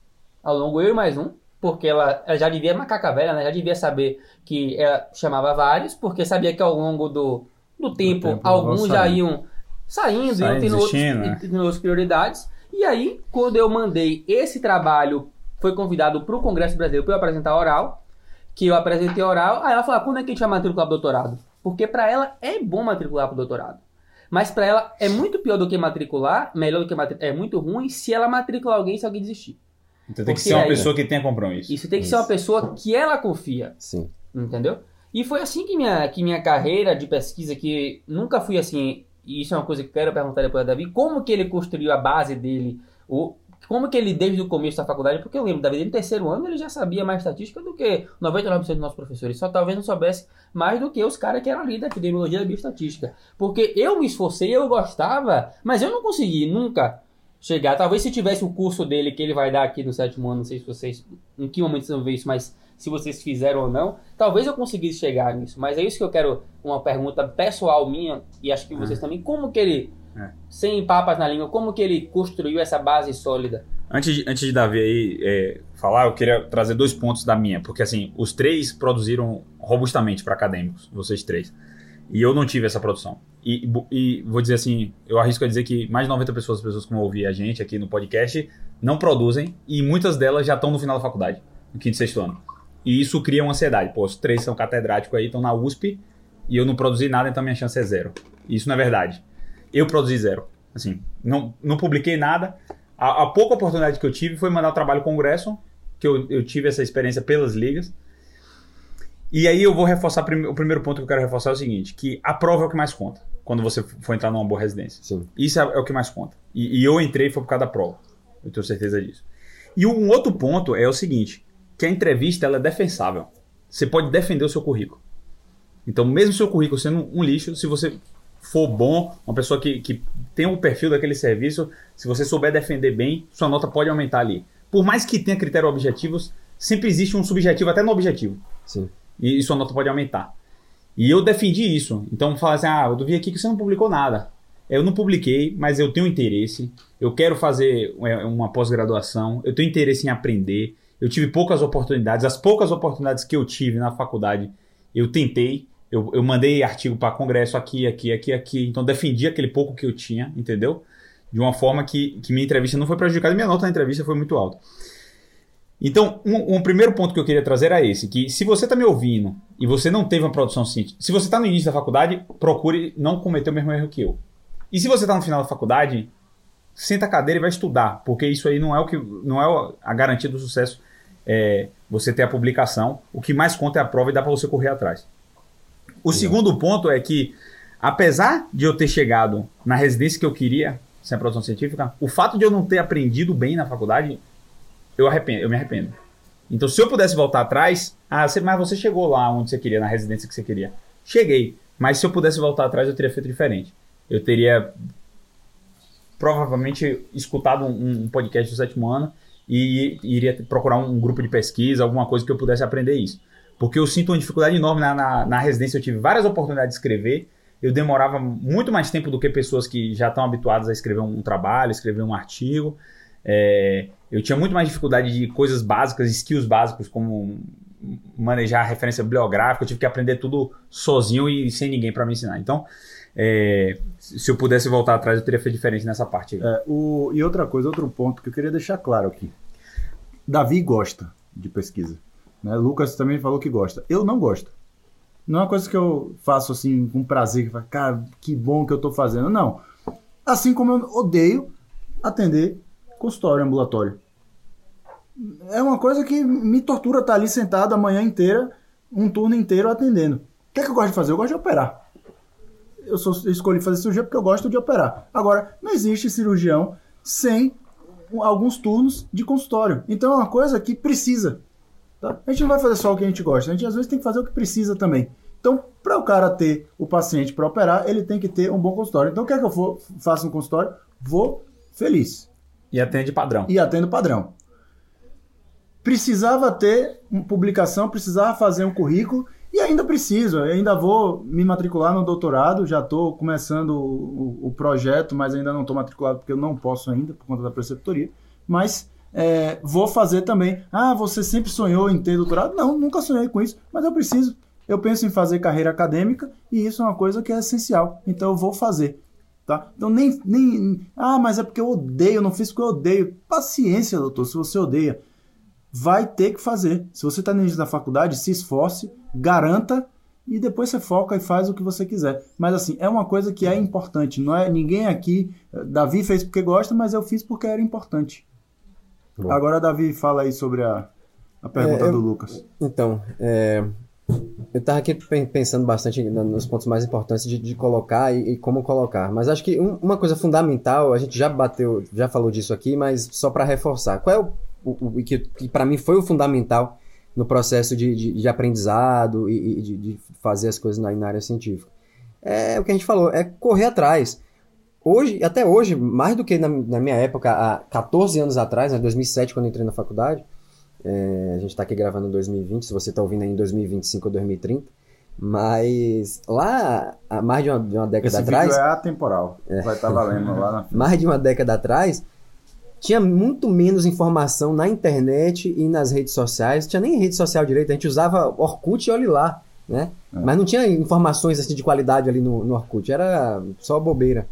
Ao longo, eu e mais um. Porque ela, ela já devia, macaca velha, né? Já devia saber que ela chamava vários, porque sabia que ao longo do, do tempo, tempo, alguns já iam saindo, iam Saindo, tendo, outros, né? tendo outras prioridades. E aí, quando eu mandei esse trabalho, foi convidado para o Congresso Brasileiro para eu apresentar oral, que eu apresentei oral, aí ela falou, "Ah, quando é que a gente vai matricular pro doutorado? Porque para ela é bom matricular pro doutorado. Mas para ela é muito pior do que matricular, melhor do que matricular, é muito ruim se ela matricular alguém se alguém desistir. Então tem que ser uma aí- pessoa que tenha compromisso. Isso tem que ser Isso. uma pessoa que ela confia, Sim. entendeu? E foi assim que minha, que minha carreira de pesquisa, que nunca fui assim, e isso é uma coisa que eu quero perguntar depois a Davi, como que ele construiu a base dele, o, como que ele desde o começo da faculdade, porque eu lembro, Davi, no terceiro ano ele já sabia mais estatística do que 99% dos nossos professores, só talvez não soubesse mais do que os caras que eram ali da epidemiologia da bioestatística. Porque eu me esforcei, eu gostava, mas eu não consegui nunca chegar. Talvez se tivesse o curso dele que ele vai dar aqui no sétimo ano, não sei se vocês, em que momento vocês vão ver isso, mas se vocês fizeram ou não, talvez eu conseguisse chegar nisso. Mas é isso que eu quero, uma pergunta pessoal minha, e acho que vocês também, como que ele, É. sem papas na língua, como que ele construiu essa base sólida? Antes de, antes de Davi aí é, falar, eu queria trazer dois pontos da minha, porque assim, os três produziram robustamente para acadêmicos, vocês três. E eu não tive essa produção. E, e vou dizer assim, eu arrisco a dizer que mais de 90 pessoas, pessoas que vão ouvir a gente aqui no podcast, não produzem, e muitas delas já estão no final da faculdade, no quinto e sexto ano. E isso cria uma ansiedade. Pô, os três são catedráticos aí, estão na USP, e eu não produzi nada, então minha chance é zero. E isso não é verdade. Eu produzi zero. Assim, não, não publiquei nada, a, a pouca oportunidade que eu tive foi mandar o trabalho ao Congresso, que eu, eu tive essa experiência pelas ligas. E aí eu vou reforçar, prime- o primeiro ponto que eu quero reforçar é o seguinte, que a prova é o que mais conta, quando você for entrar numa boa residência. Sim. Isso é, é o que mais conta. E, e eu entrei foi por causa da prova. Eu tenho certeza disso. E um outro ponto é o seguinte, que a entrevista ela é defensável. Você pode defender o seu currículo. Então, mesmo seu currículo sendo um lixo, se você for bom, uma pessoa que, que tem o perfil daquele serviço, se você souber defender bem, sua nota pode aumentar ali. Por mais que tenha critérios objetivos, sempre existe um subjetivo até no objetivo. Sim. E, sua nota pode aumentar. E eu defendi isso. Então, falar assim, ah, eu vi aqui que você não publicou nada. Eu não publiquei, mas eu tenho interesse. Eu quero fazer é, uma pós-graduação. Eu tenho interesse em aprender. Eu tive poucas oportunidades. As poucas oportunidades que eu tive na faculdade, eu tentei. Eu, eu mandei artigo para congresso aqui, aqui, aqui, aqui. Então defendi aquele pouco que eu tinha, entendeu? De uma forma que, que minha entrevista não foi prejudicada. Minha nota na entrevista foi muito alta. Então, um, um, primeiro ponto que eu queria trazer era esse, que se você está me ouvindo e você não teve uma produção científica, se você está no início da faculdade, procure não cometer o mesmo erro que eu. E se você está no final da faculdade, senta a cadeira e vai estudar, porque isso aí não é o que não é a garantia do sucesso. É, você ter a publicação, o que mais conta é a prova e dá para você correr atrás. O segundo ponto é que, apesar de eu ter chegado na residência que eu queria, sem a produção científica, o fato de eu não ter aprendido bem na faculdade eu, arrependo, eu me arrependo. Então, se eu pudesse voltar atrás, ah, você, mas você chegou lá onde você queria, na residência que você queria. Cheguei. Mas se eu pudesse voltar atrás, eu teria feito diferente. Eu teria provavelmente escutado um, um podcast do sétimo ano e iria procurar um, grupo de pesquisa, alguma coisa que eu pudesse aprender isso. Porque eu sinto uma dificuldade enorme na, na, na residência. Eu tive várias oportunidades de escrever. Eu demorava muito mais tempo do que pessoas que já estão habituadas a escrever um, um trabalho, escrever um artigo. É, eu tinha muito mais dificuldade de coisas básicas, skills básicos, como manejar referência bibliográfica. Eu tive que aprender tudo sozinho e sem ninguém para me ensinar. Então, é, se eu pudesse voltar atrás, eu teria feito diferente nessa parte. É, o, e outra coisa, outro ponto que eu queria deixar claro aqui. Davi gosta de pesquisa. Né? Lucas também falou que gosta. Eu não gosto. Não é uma coisa que eu faço assim com prazer, que cara, que bom que eu estou fazendo. Não. Assim como eu odeio atender consultório ambulatório. É uma coisa que me tortura estar ali sentado a manhã inteira, um turno inteiro atendendo. O que, é que eu gosto de fazer? Eu gosto de operar. Eu, sou, escolhi fazer cirurgia porque eu gosto de operar. Agora, não existe cirurgião sem alguns turnos de consultório. Então é uma coisa que precisa. Tá? A gente não vai fazer só o que a gente gosta, a gente às vezes tem que fazer o que precisa também. Então, para o cara ter o paciente para operar, ele tem que ter um bom consultório. Então, quer que eu for, faça um consultório? Vou feliz. E atende padrão. E atendo padrão. Precisava ter uma publicação, precisava fazer um currículo e ainda preciso. Ainda vou me matricular no doutorado, já estou começando o, o, projeto, mas ainda não estou matriculado porque eu não posso ainda por conta da preceptoria. Mas é, vou fazer também. Ah, você sempre sonhou em ter doutorado? Não, nunca sonhei com isso, mas eu preciso. Eu penso em fazer carreira acadêmica e isso é uma coisa que é essencial. Então eu vou fazer. Tá? Então nem, nem. Ah, mas é porque eu odeio, não fiz porque eu odeio. Paciência, doutor, se você odeia. Vai ter que fazer. Se você está no início da faculdade, se esforce, garanta e depois você foca e faz o que você quiser. Mas assim, é uma coisa que é importante. Não é ninguém aqui. Davi fez porque gosta, mas eu fiz porque era importante. Bom. Agora, Davi, fala aí sobre a, a pergunta é, eu, do Lucas. Então, é, eu estava aqui pensando bastante nos pontos mais importantes de, de colocar e, e, como colocar. Mas acho que um, uma coisa fundamental, a gente já bateu, já falou disso aqui, mas só para reforçar. Qual é o, o, o que, que para mim foi o fundamental no processo de, de, de aprendizado e, e de, de, fazer as coisas na, na, área científica? É o que a gente falou, é correr atrás. Hoje, até hoje, mais do que na, na minha época, há 14 anos atrás, em né, 2007, quando entrei na faculdade, é, a gente está aqui gravando em 2020, se você está ouvindo aí em 2025 ou 2030. Mas lá, há mais de uma, de uma década Esse atrás. Vídeo é atemporal. É. Vai estar tá valendo lá na Mais de uma década atrás, tinha muito menos informação na internet e nas redes sociais. Não tinha nem rede social direito, a gente usava Orkut e olhe lá. Né? É. Mas não tinha informações assim, de qualidade ali no, no Orkut, era só bobeira.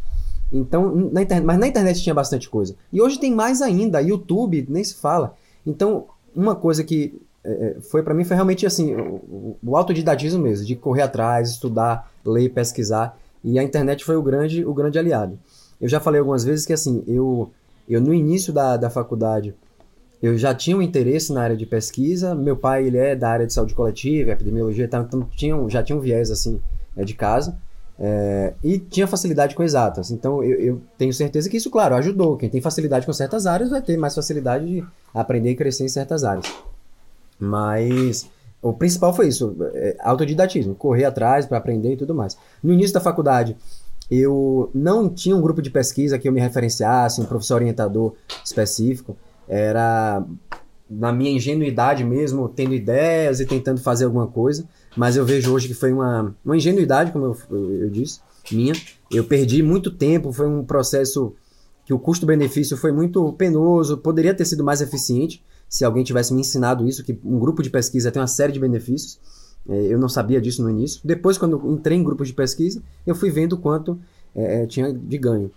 Então, na internet, mas na internet tinha bastante coisa. E hoje tem mais ainda, YouTube nem se fala. Então, uma coisa que é, é foi para mim foi realmente assim, o, o autodidatismo mesmo, de correr atrás, estudar, ler, pesquisar, e a internet foi o grande, o grande aliado. Eu já falei algumas vezes que assim, eu, eu no início da, da faculdade, eu já tinha um interesse na área de pesquisa, meu pai ele é da área de saúde coletiva, epidemiologia, então tinha, já tinha um viés assim é, de casa, é, e tinha facilidade com exatas. Então eu, eu, tenho certeza que isso, claro, ajudou. Quem tem facilidade com certas áreas vai ter mais facilidade de aprender e crescer em certas áreas. Mas o principal foi isso: é, autodidatismo, correr atrás para aprender e tudo mais. No início da faculdade, eu não tinha um grupo de pesquisa que eu me referenciasse, um professor orientador específico. Era na minha ingenuidade mesmo, tendo ideias e tentando fazer alguma coisa mas eu vejo hoje que foi uma, uma ingenuidade, como eu, eu, disse, minha. Eu perdi muito tempo, foi um processo que o custo-benefício foi muito penoso, poderia ter sido mais eficiente. se alguém tivesse me ensinado isso, que um grupo de pesquisa tem uma série de benefícios. É, eu não sabia disso no início. Depois, quando entrei em grupos de pesquisa, eu fui vendo quanto é, é, tinha de ganho.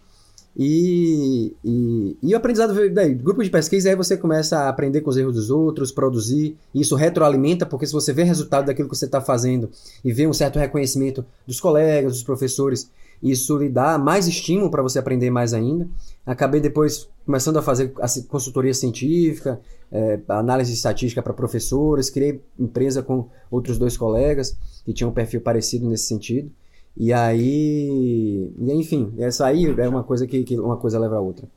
E, e, e o aprendizado veio daí. Grupo de pesquisa, aí você começa a aprender com os erros dos outros, produzir, isso retroalimenta, porque se você vê resultado daquilo que você está fazendo e vê um certo reconhecimento dos colegas, dos professores, isso lhe dá mais estímulo para você aprender mais ainda. Acabei depois começando a fazer consultoria científica, é, análise estatística para professores, criei empresa com outros dois colegas que tinham um perfil parecido nesse sentido. E aí, e enfim, essa aí é uma coisa que, que uma coisa leva a outra.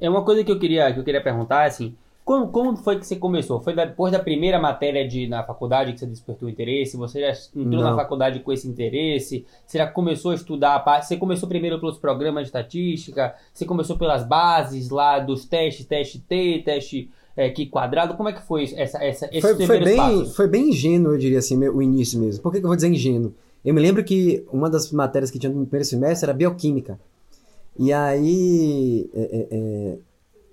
É uma coisa que eu queria que eu queria perguntar assim, como, como foi que você começou? Foi depois da primeira matéria de, na faculdade que você despertou interesse? Você já entrou Não. na faculdade com esse interesse? Você já começou a estudar? Você começou primeiro pelos programas de estatística? Você começou pelas bases lá dos testes, teste T, teste é, que quadrado? Como é que foi essa, essa, esses foi, foi bem, passos? Foi bem ingênuo, eu diria assim, o início mesmo. Por que, que eu vou dizer ingênuo? Eu me lembro que uma das matérias que tinha no primeiro semestre era bioquímica. E aí... É, é, é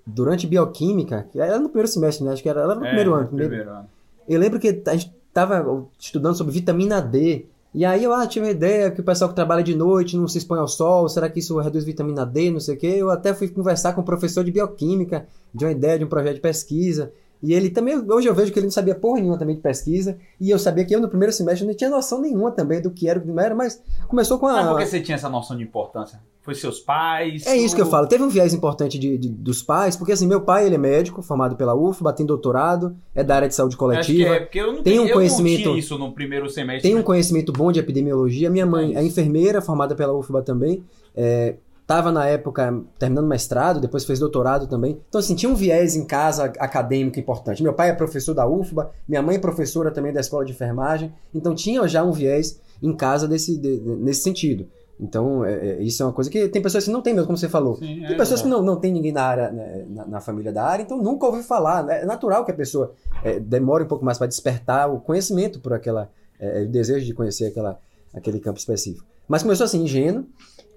durante bioquímica, era no primeiro semestre, né? Acho que era, era no é, primeiro ano. Primeiro, primeiro ano. Eu lembro que a gente estava estudando sobre vitamina D. E aí eu ah, tive uma ideia que o pessoal que trabalha de noite não se expõe ao sol, será que isso reduz vitamina D, não sei o quê. Eu até fui conversar com um professor de bioquímica, de uma ideia de um projeto de pesquisa. E ele também, hoje eu vejo que ele não sabia porra nenhuma também de pesquisa, e eu sabia que eu no primeiro semestre não tinha noção nenhuma também do que era o que não era, mas começou com a... Mas por que você tinha essa noção de importância? Foi seus pais? É isso que eu falo, teve um viés importante de, de, dos pais, porque assim, meu pai ele é médico, formado pela UFBA, tem doutorado, é da área de saúde coletiva, é, porque eu não tem um conhecimento, não isso no primeiro semestre. Tem um conhecimento bom de epidemiologia, minha mãe é, é enfermeira, formada pela UFBA também, é, Estava na época terminando mestrado, depois fez doutorado também. Então, assim, tinha um viés em casa acadêmico importante. Meu pai é professor da UFBA, minha mãe é professora também da escola de enfermagem. Então, tinha já um viés em casa desse, de, nesse sentido. Então, é, é, isso é uma coisa que tem pessoas que não tem mesmo, como você falou. Sim, tem é pessoas que não, não tem ninguém na área, né, na, na, família da área, então nunca ouviu falar. Né? É natural que a pessoa é, demore um pouco mais para despertar o conhecimento por aquela, é, o desejo de conhecer aquela, aquele campo específico. Mas começou assim, ingênuo.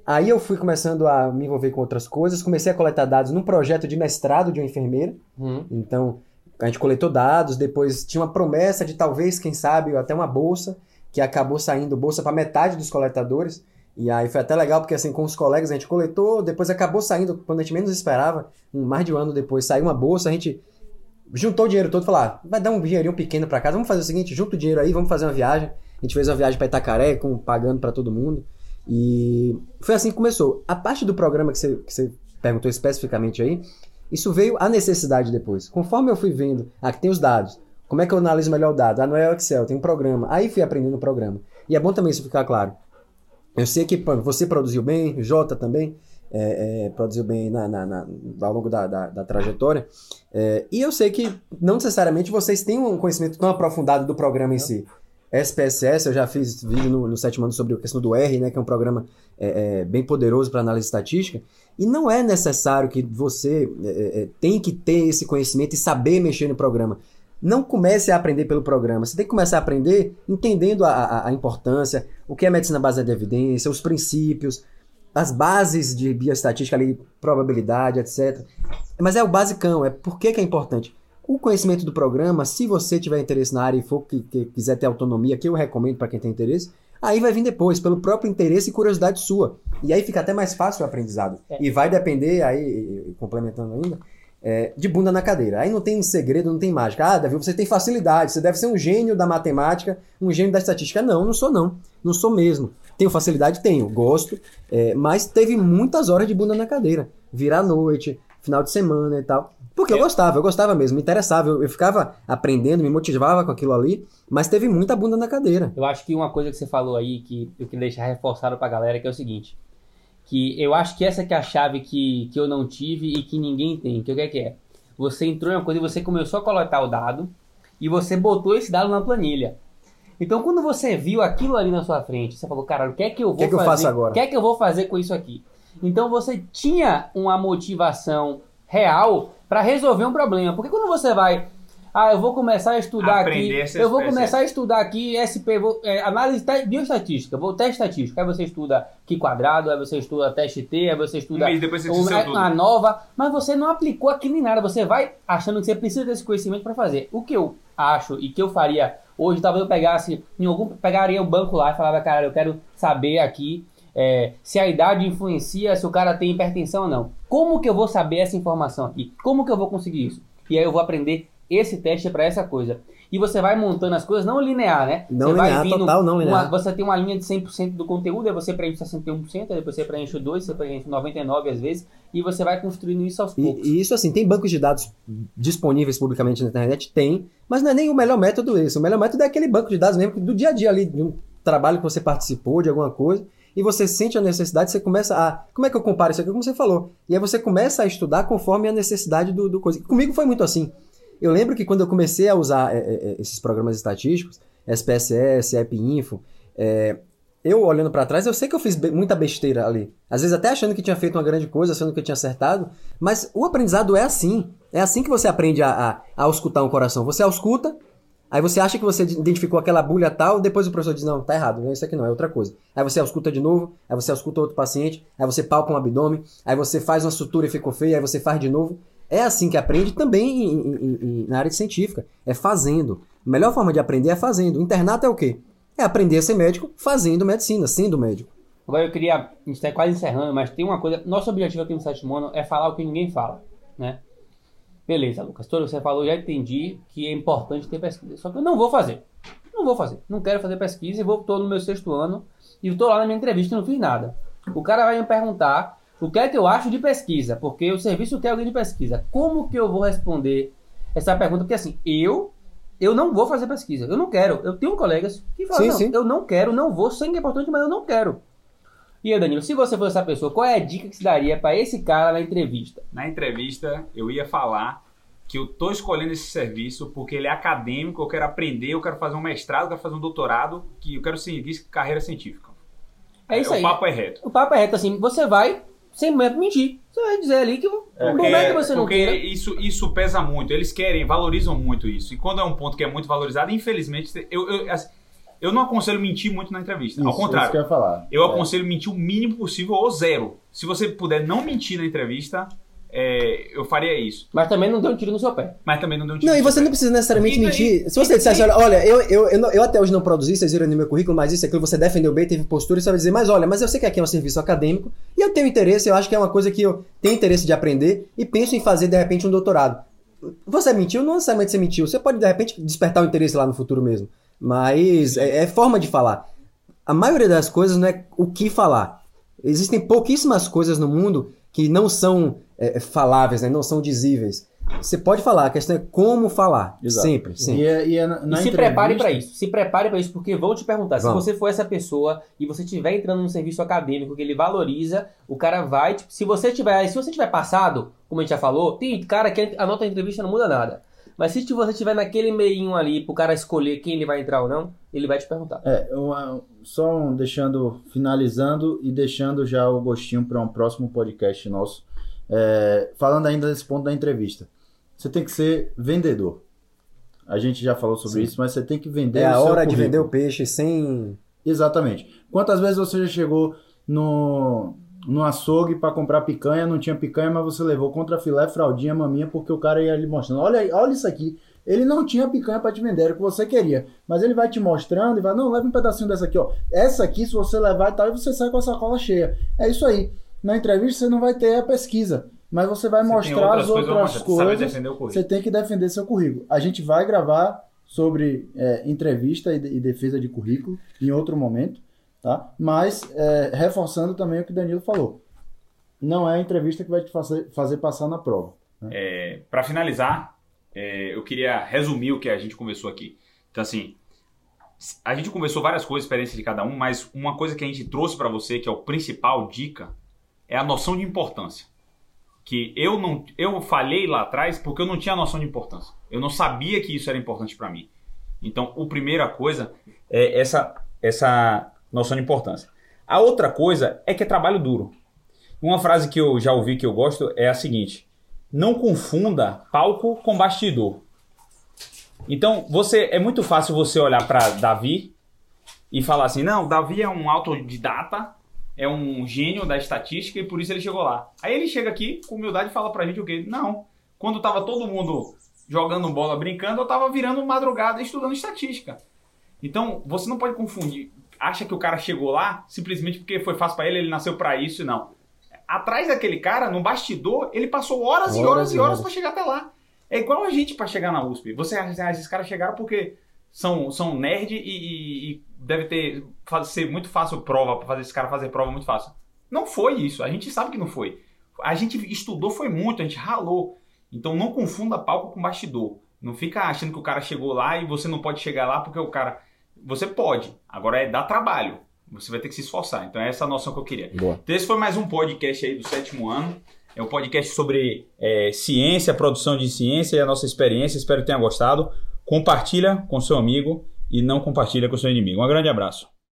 Aí eu fui começando a me envolver com outras coisas, comecei a coletar dados num projeto de mestrado de uma enfermeira. Uhum. Então, a gente coletou dados, depois tinha uma promessa de talvez, quem sabe, até uma bolsa, que acabou saindo bolsa para metade dos coletadores. E aí foi até legal, porque assim, com os colegas a gente coletou, depois acabou saindo, quando a gente menos esperava, mais de um ano depois, saiu uma bolsa, a gente juntou o dinheiro todo e falou: ah, vai dar um dinheirinho pequeno para casa, vamos fazer o seguinte, junta o dinheiro aí, vamos fazer uma viagem. A gente fez uma viagem para Itacaré, com, pagando para todo mundo. E foi assim que começou. A parte do programa que você, que você perguntou especificamente aí, isso veio a necessidade depois. Conforme eu fui vendo, aqui tem os dados. Como é que eu analiso melhor o dado? Ah, não é o Excel, tem um programa. Aí fui aprendendo o programa. E é bom também isso ficar claro. Eu sei que você produziu bem, Jota também é, é, produziu bem na, na, na, ao longo da, da, da trajetória. É, e eu sei que não necessariamente vocês têm um conhecimento tão aprofundado do programa em si. SPSS, eu já fiz vídeo no, no sétimo ano sobre a questão do R, né, que é um programa é, é, bem poderoso para análise estatística, e não é necessário que você é, é, é, tem que ter esse conhecimento e saber mexer no programa. Não comece a aprender pelo programa, você tem que começar a aprender entendendo a, a, a importância, o que é medicina baseada em evidência, os princípios, as bases de bioestatística ali, probabilidade, etc. Mas é o basicão, é por que, que é importante. O conhecimento do programa, se você tiver interesse na área e for que, que quiser ter autonomia, que eu recomendo para quem tem interesse, aí vai vir depois, pelo próprio interesse e curiosidade sua. E aí fica até mais fácil o aprendizado. É. E vai depender, aí, complementando ainda, é, de bunda na cadeira. Aí não tem segredo, não tem mágica. Ah, Davi, você tem facilidade, você deve ser um gênio da matemática, um gênio da estatística. Não, não sou não. Não sou mesmo. Tenho facilidade? Tenho, gosto, é, mas teve muitas horas de bunda na cadeira. Virar noite, final de semana e tal. Porque é. eu gostava, eu gostava mesmo, me interessava, eu, eu, ficava aprendendo, me motivava com aquilo ali, mas teve muita bunda na cadeira. Eu acho que uma coisa que você falou aí que eu queria deixar reforçado pra galera que é o seguinte, que eu acho que essa que é a chave que, que eu não tive e que ninguém tem, que o que é que é? Você entrou em uma coisa e você começou a coletar o dado e você botou esse dado na planilha. Então, quando você viu aquilo ali na sua frente, você falou, cara, o que é que eu vou que é que fazer? Eu faço agora? O que é que eu vou fazer com isso aqui? Então, você tinha uma motivação real para resolver um problema. Porque quando você vai Ah, eu vou começar a estudar Aprender aqui. Eu vou começar a estudar aqui SP, vou, é, análise bioestatística, vou teste estatística. Aí você estuda que quadrado, aí você estuda teste T, aí você estuda Um mês depois você um- esqueceu a, tudo. a nova, mas você não aplicou aquilo em nada. Você vai achando que você precisa desse conhecimento para fazer. O que eu acho e que eu faria hoje, talvez eu pegasse em algum, pegaria o banco lá e falava, cara, eu quero saber aqui é, se a idade influencia se o cara tem hipertensão ou não. Como que eu vou saber essa informação aqui? Como que eu vou conseguir isso? E aí eu vou aprender esse teste para essa coisa. E você vai montando as coisas não linear, né? Não você linear, total não linear. uma- você tem uma linha de 100% do conteúdo, aí você preenche 61%, aí depois você preenche 2, você preenche 99 às vezes, e você vai construindo isso aos poucos. E, e isso assim, tem bancos de dados disponíveis publicamente na internet? Tem, mas não é nem o melhor método esse. O melhor método é aquele banco de dados mesmo do dia a dia ali, de um trabalho que você participou, de alguma coisa, e você sente a necessidade, você começa a. Como é que eu comparo isso aqui? Como você falou. E aí você começa a estudar conforme a necessidade do, do coisa. Comigo foi muito assim. Eu lembro que quando eu comecei a usar é, é, é, esses programas estatísticos, SPSS, AppInfo, é, eu olhando pra trás, eu sei que eu fiz muita besteira ali. Às vezes até achando que tinha feito uma grande coisa, achando que eu tinha acertado. Mas o aprendizado é assim. É assim que você aprende a, a, a um coração. Você ausculta, aí você acha que você identificou aquela bulha tal, depois o professor diz, não, tá errado, não é isso aqui não, é outra coisa. Aí você ausculta de novo, aí você ausculta outro paciente, aí você palpa um abdômen, aí você faz uma sutura e ficou feia, aí você faz de novo. É assim que aprende também em- em- em- na área científica. É fazendo. A melhor forma de aprender é fazendo. O internato é o quê? É aprender a ser médico fazendo medicina, sendo médico. Agora eu queria, a gente está quase encerrando, mas tem uma coisa, nosso objetivo aqui no sétimo ano é falar o que ninguém fala, né? Beleza, Lucas, tudo que você falou, já entendi que é importante ter pesquisa, só que eu não vou fazer, não vou fazer, não quero fazer pesquisa e vou, tô no meu sexto ano e estou lá na minha entrevista e não fiz nada. O cara vai me perguntar o que é que eu acho de pesquisa, porque o serviço quer alguém de pesquisa. Como que eu vou responder essa pergunta? Porque assim, eu eu não vou fazer pesquisa. Eu não quero. Eu tenho colegas que falam, Sim, não, sim. eu não quero, não vou, sangue é importante, mas eu não quero. E aí, Danilo, se você fosse essa pessoa, qual é a dica que se daria pra esse cara na entrevista? Na entrevista, eu ia falar que eu tô escolhendo esse serviço porque ele é acadêmico, eu quero aprender, eu quero fazer um mestrado, eu quero fazer um doutorado, que eu quero seguir carreira científica. É isso o aí. papo é reto. O papo é reto assim, você vai sem medo mentir. Você vai dizer ali que por é que você não porque queira. isso, isso pesa muito. Eles querem, valorizam muito isso. E quando é um ponto que é muito valorizado, infelizmente, eu, eu, assim, eu não aconselho mentir muito na entrevista. Ao Isso, contrário. Isso que eu ia falar. Eu É. aconselho mentir o mínimo possível ou zero. Se você puder não mentir na entrevista, é, eu faria isso. Mas também não deu um tiro no seu pé. Mas também não deu um tiro Não, e você seu não pé. precisa necessariamente E- mentir. e- Se você dissesse, olha, olha, eu, eu, eu, eu até hoje não produzi, vocês viram no meu currículo, mas isso, aquilo, você defendeu bem, teve postura, e você vai dizer, mas olha, mas eu sei que aqui é um serviço acadêmico, e eu tenho interesse, eu acho que é uma coisa que eu tenho interesse de aprender, e penso em fazer, de repente, um doutorado. Você mentiu? Não necessariamente você mentiu. Você pode, de repente, despertar o interesse lá no futuro mesmo. Mas é, é forma de falar. A maioria das coisas não é o que falar. Existem pouquíssimas coisas no mundo que não são é, faláveis, né? não são dizíveis. Você pode falar, a questão é como falar. Exato. Sempre, sempre. E, é, e é na, E na se entrevista- prepare pra isso. Se prepare pra isso, porque vão te perguntar. Vão. Se você for essa pessoa e você estiver entrando num serviço acadêmico que ele valoriza, o cara vai. tipo, se você tiver. Se você tiver passado, como a gente já falou, tem cara que a nota da entrevista não muda nada. Mas se você estiver naquele meinho ali pro cara escolher quem ele vai entrar ou não, ele vai te perguntar. É, uma- só um, deixando, finalizando e deixando já o gostinho para um próximo podcast nosso. É, falando ainda desse ponto da entrevista. Você tem que ser vendedor. A gente já falou sobre Sim. isso, mas você tem que vender É o a seu hora de currículo. vender o peixe sem. Exatamente. Quantas vezes você já chegou no, no açougue para comprar picanha, não tinha picanha, mas você levou contra filé, fraldinha, maminha, porque o cara ia lhe mostrando. Olha, olha isso aqui. Ele não tinha picanha para te vender, era o que você queria. Mas ele vai te mostrando e vai, não, leva um pedacinho dessa aqui, ó. Essa aqui, se você levar e tal, você sai com a sacola cheia. É isso aí. Na entrevista você não vai ter a pesquisa, mas você vai Você mostrar as coisas, outras mas sabe coisas. o currículo. Você tem que defender seu currículo. A gente vai gravar sobre é, entrevista e, e defesa de currículo em outro momento, tá? Mas é, reforçando também o que o Danilo falou. Não é a entrevista que vai te fazer, fazer passar na prova. É, para finalizar, é, eu queria resumir o que a gente conversou aqui. Então, assim, a gente conversou várias coisas, experiência de cada um, mas uma coisa que a gente trouxe para você, que é o principal dica, é a noção de importância. Que eu não, eu falhei lá atrás porque eu não tinha noção de importância. Eu não sabia que isso era importante para mim. Então, a primeira coisa é essa, essa noção de importância. A outra coisa é que é trabalho duro. Uma frase que eu já ouvi que eu gosto é a seguinte: não confunda palco com bastidor. Então, você é muito fácil você olhar para Davi e falar assim: não, Davi é um autodidata, é um gênio da estatística e por isso ele chegou lá. Aí ele chega aqui, com humildade, e fala pra gente o quê? Não. Quando tava todo mundo jogando bola, brincando, eu tava virando madrugada estudando estatística. Então, você não pode confundir. Acha que o cara chegou lá simplesmente porque foi fácil para ele, ele nasceu para isso, não. Atrás daquele cara, no bastidor, ele passou horas, e Horas horas e horas horas. para chegar até lá. É igual a gente para chegar na USP. Você acha que esses caras chegaram porque são, são nerd e, e- e deve ter faz- ser muito fácil prova para fazer esse cara fazer prova muito fácil. Não foi isso. A gente sabe que não foi. A gente estudou foi muito, a gente ralou. Então não confunda palco com bastidor. Não fica achando que o cara chegou lá e você não pode chegar lá porque o cara. Você pode. Agora é dar trabalho. Você vai ter que se esforçar. Então é essa a noção que eu queria. Boa. Então, esse foi mais um podcast aí do sétimo ano. É um podcast sobre é, ciência, produção de ciência e a nossa experiência. Espero que tenha gostado. Compartilha com seu amigo e não compartilha com seu inimigo. Um grande abraço.